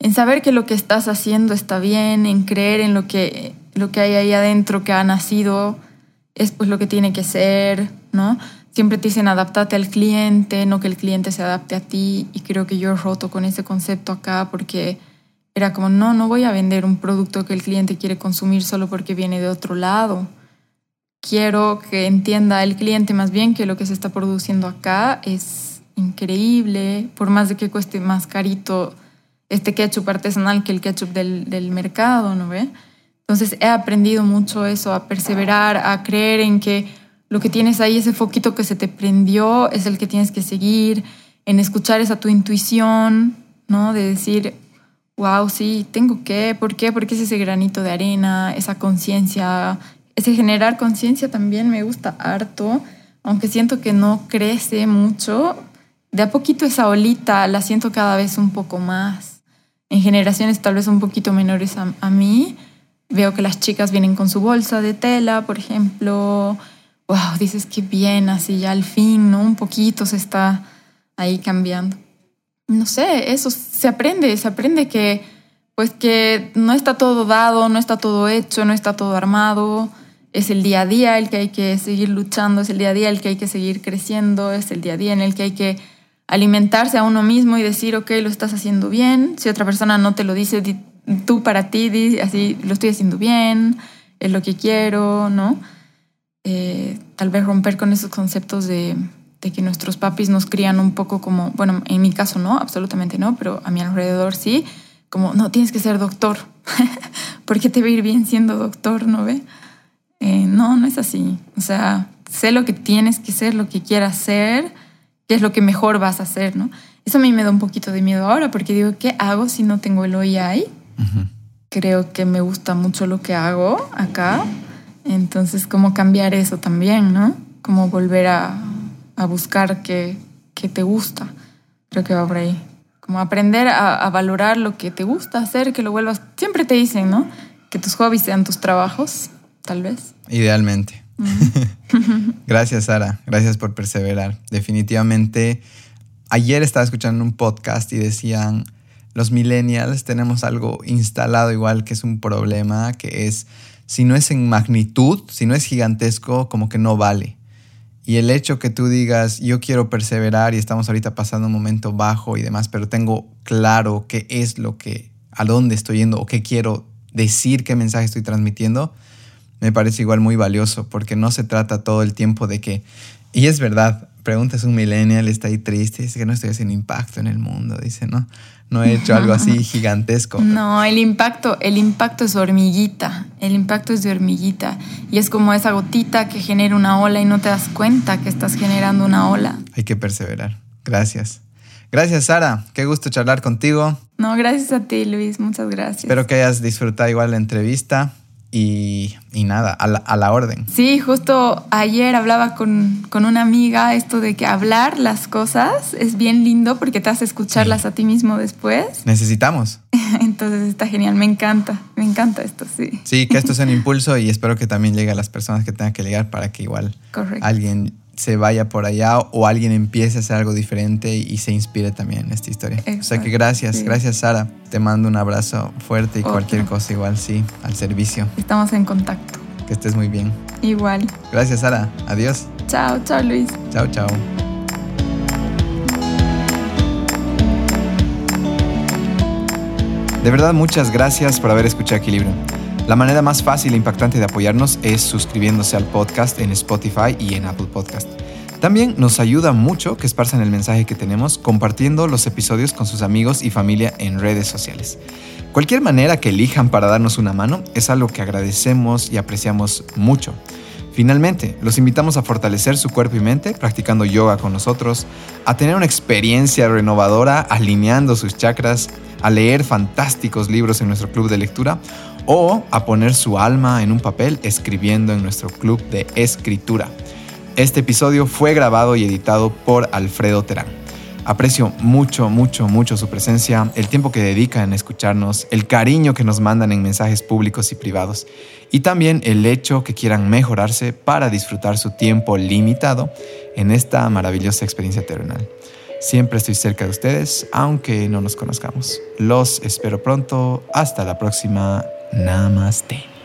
en saber que lo que estás haciendo está bien, en creer en lo que, lo que hay ahí adentro que ha nacido es pues lo que tiene que ser, ¿no? siempre te dicen adaptate al cliente, no que el cliente se adapte a ti. Y creo que yo he roto con ese concepto acá porque era como, no, no voy a vender un producto que el cliente quiere consumir solo porque viene de otro lado. Quiero que entienda el cliente más bien que lo que se está produciendo acá es increíble, por más de que cueste más carito este ketchup artesanal que el ketchup del, del mercado, ¿no ve? Entonces he aprendido mucho eso, a perseverar, a creer en que lo que tienes ahí, ese foquito que se te prendió, es el que tienes que seguir, en escuchar esa tu intuición, ¿no? De decir, wow, sí, tengo que, ¿por qué? Porque es ese granito de arena, esa conciencia, ese generar conciencia también me gusta harto, aunque siento que no crece mucho, de a poquito esa olita la siento cada vez un poco más. En generaciones tal vez un poquito menores a, a mí, veo que las chicas vienen con su bolsa de tela, por ejemplo, wow, dices que bien, así ya al fin, ¿no? Un poquito se está ahí cambiando. No sé, eso se aprende, se aprende que pues que no está todo dado, no está todo hecho, no está todo armado, es el día a día el que hay que seguir luchando, es el día a día el que hay que seguir creciendo, es el día a día en el que hay que alimentarse a uno mismo y decir, ok, lo estás haciendo bien, si otra persona no te lo dice, tú para ti, así, lo estoy haciendo bien, es lo que quiero, ¿no? Eh, tal vez romper con esos conceptos de, que nuestros papis nos crían un poco como, bueno, en mi caso no, absolutamente no, pero a mi alrededor sí, como, no, tienes que ser doctor, porque te va a ir bien siendo doctor, ¿no ve? Eh, no, no es así. O sea, sé lo que tienes que ser, lo que quieras ser, qué es lo que mejor vas a hacer, ¿no? Eso a mí me da un poquito de miedo ahora, porque digo, ¿qué hago si no tengo el hoy ahí? Creo que me gusta mucho lo que hago acá, entonces, ¿cómo cambiar eso también, no? Cómo volver a, buscar qué, te gusta. Creo que va por ahí. Como aprender a, valorar lo que te gusta hacer, que lo vuelvas. Siempre te dicen, ¿no? Que tus hobbies sean tus trabajos, tal vez. Idealmente. Gracias, Sara. Gracias por perseverar. Definitivamente, ayer estaba escuchando un podcast y decían, los millennials tenemos algo instalado igual que es un problema, que es si no es en magnitud, si no es gigantesco, como que no vale. Y el hecho que tú digas, yo quiero perseverar y estamos ahorita pasando un momento bajo y demás, pero tengo claro qué es lo que a dónde estoy yendo o qué quiero decir, qué mensaje estoy transmitiendo, me parece igual muy valioso, porque no se trata todo el tiempo de que, y es verdad, preguntas un millennial, está ahí triste, dice que no estoy haciendo impacto en el mundo, dice, ¿no? No he hecho algo así gigantesco. No, el impacto, el impacto es hormiguita, el impacto es de hormiguita y es como esa gotita que genera una ola y no te das cuenta que estás generando una ola. Hay que perseverar. Gracias. Gracias, Sara. Qué gusto charlar contigo. No, gracias a ti, Luis. Muchas gracias. Espero que hayas disfrutado igual la entrevista. Y, nada, a la, orden. Sí, justo ayer hablaba con, una amiga esto de que hablar las cosas es bien lindo porque te hace escucharlas a ti mismo después. Necesitamos. Entonces está genial, me encanta, me encanta esto, sí. Sí, que esto sea un impulso y espero que también llegue a las personas que tengan que llegar para que igual alguien se vaya por allá o alguien empiece a hacer algo diferente y se inspire también en esta historia. o sea que gracias, gracias Sara. Te mando un abrazo fuerte y cualquier cosa igual, sí, al servicio. Estamos en contacto. Que estés muy bien. Igual. Gracias Sara. Adiós. Chao, chao Luis. Chao, chao. De verdad, muchas gracias por haber escuchado Equilibrio. La manera más fácil e impactante de apoyarnos es suscribiéndose al podcast en Spotify y en Apple Podcast. También nos ayuda mucho que esparzan el mensaje que tenemos compartiendo los episodios con sus amigos y familia en redes sociales. Cualquier manera que elijan para darnos una mano es algo que agradecemos y apreciamos mucho. Finalmente, los invitamos a fortalecer su cuerpo y mente practicando yoga con nosotros, a tener una experiencia renovadora alineando sus chakras, a leer fantásticos libros en nuestro club de lectura o a poner su alma en un papel escribiendo en nuestro club de escritura. Este episodio fue grabado y editado por Alfredo Terán. Aprecio mucho, mucho, mucho su presencia, el tiempo que dedican en escucharnos, el cariño que nos mandan en mensajes públicos y privados, y también el hecho que quieran mejorarse para disfrutar su tiempo limitado en esta maravillosa experiencia terrenal. Siempre estoy cerca de ustedes, aunque no nos conozcamos. Los espero pronto. Hasta la próxima. Namaste.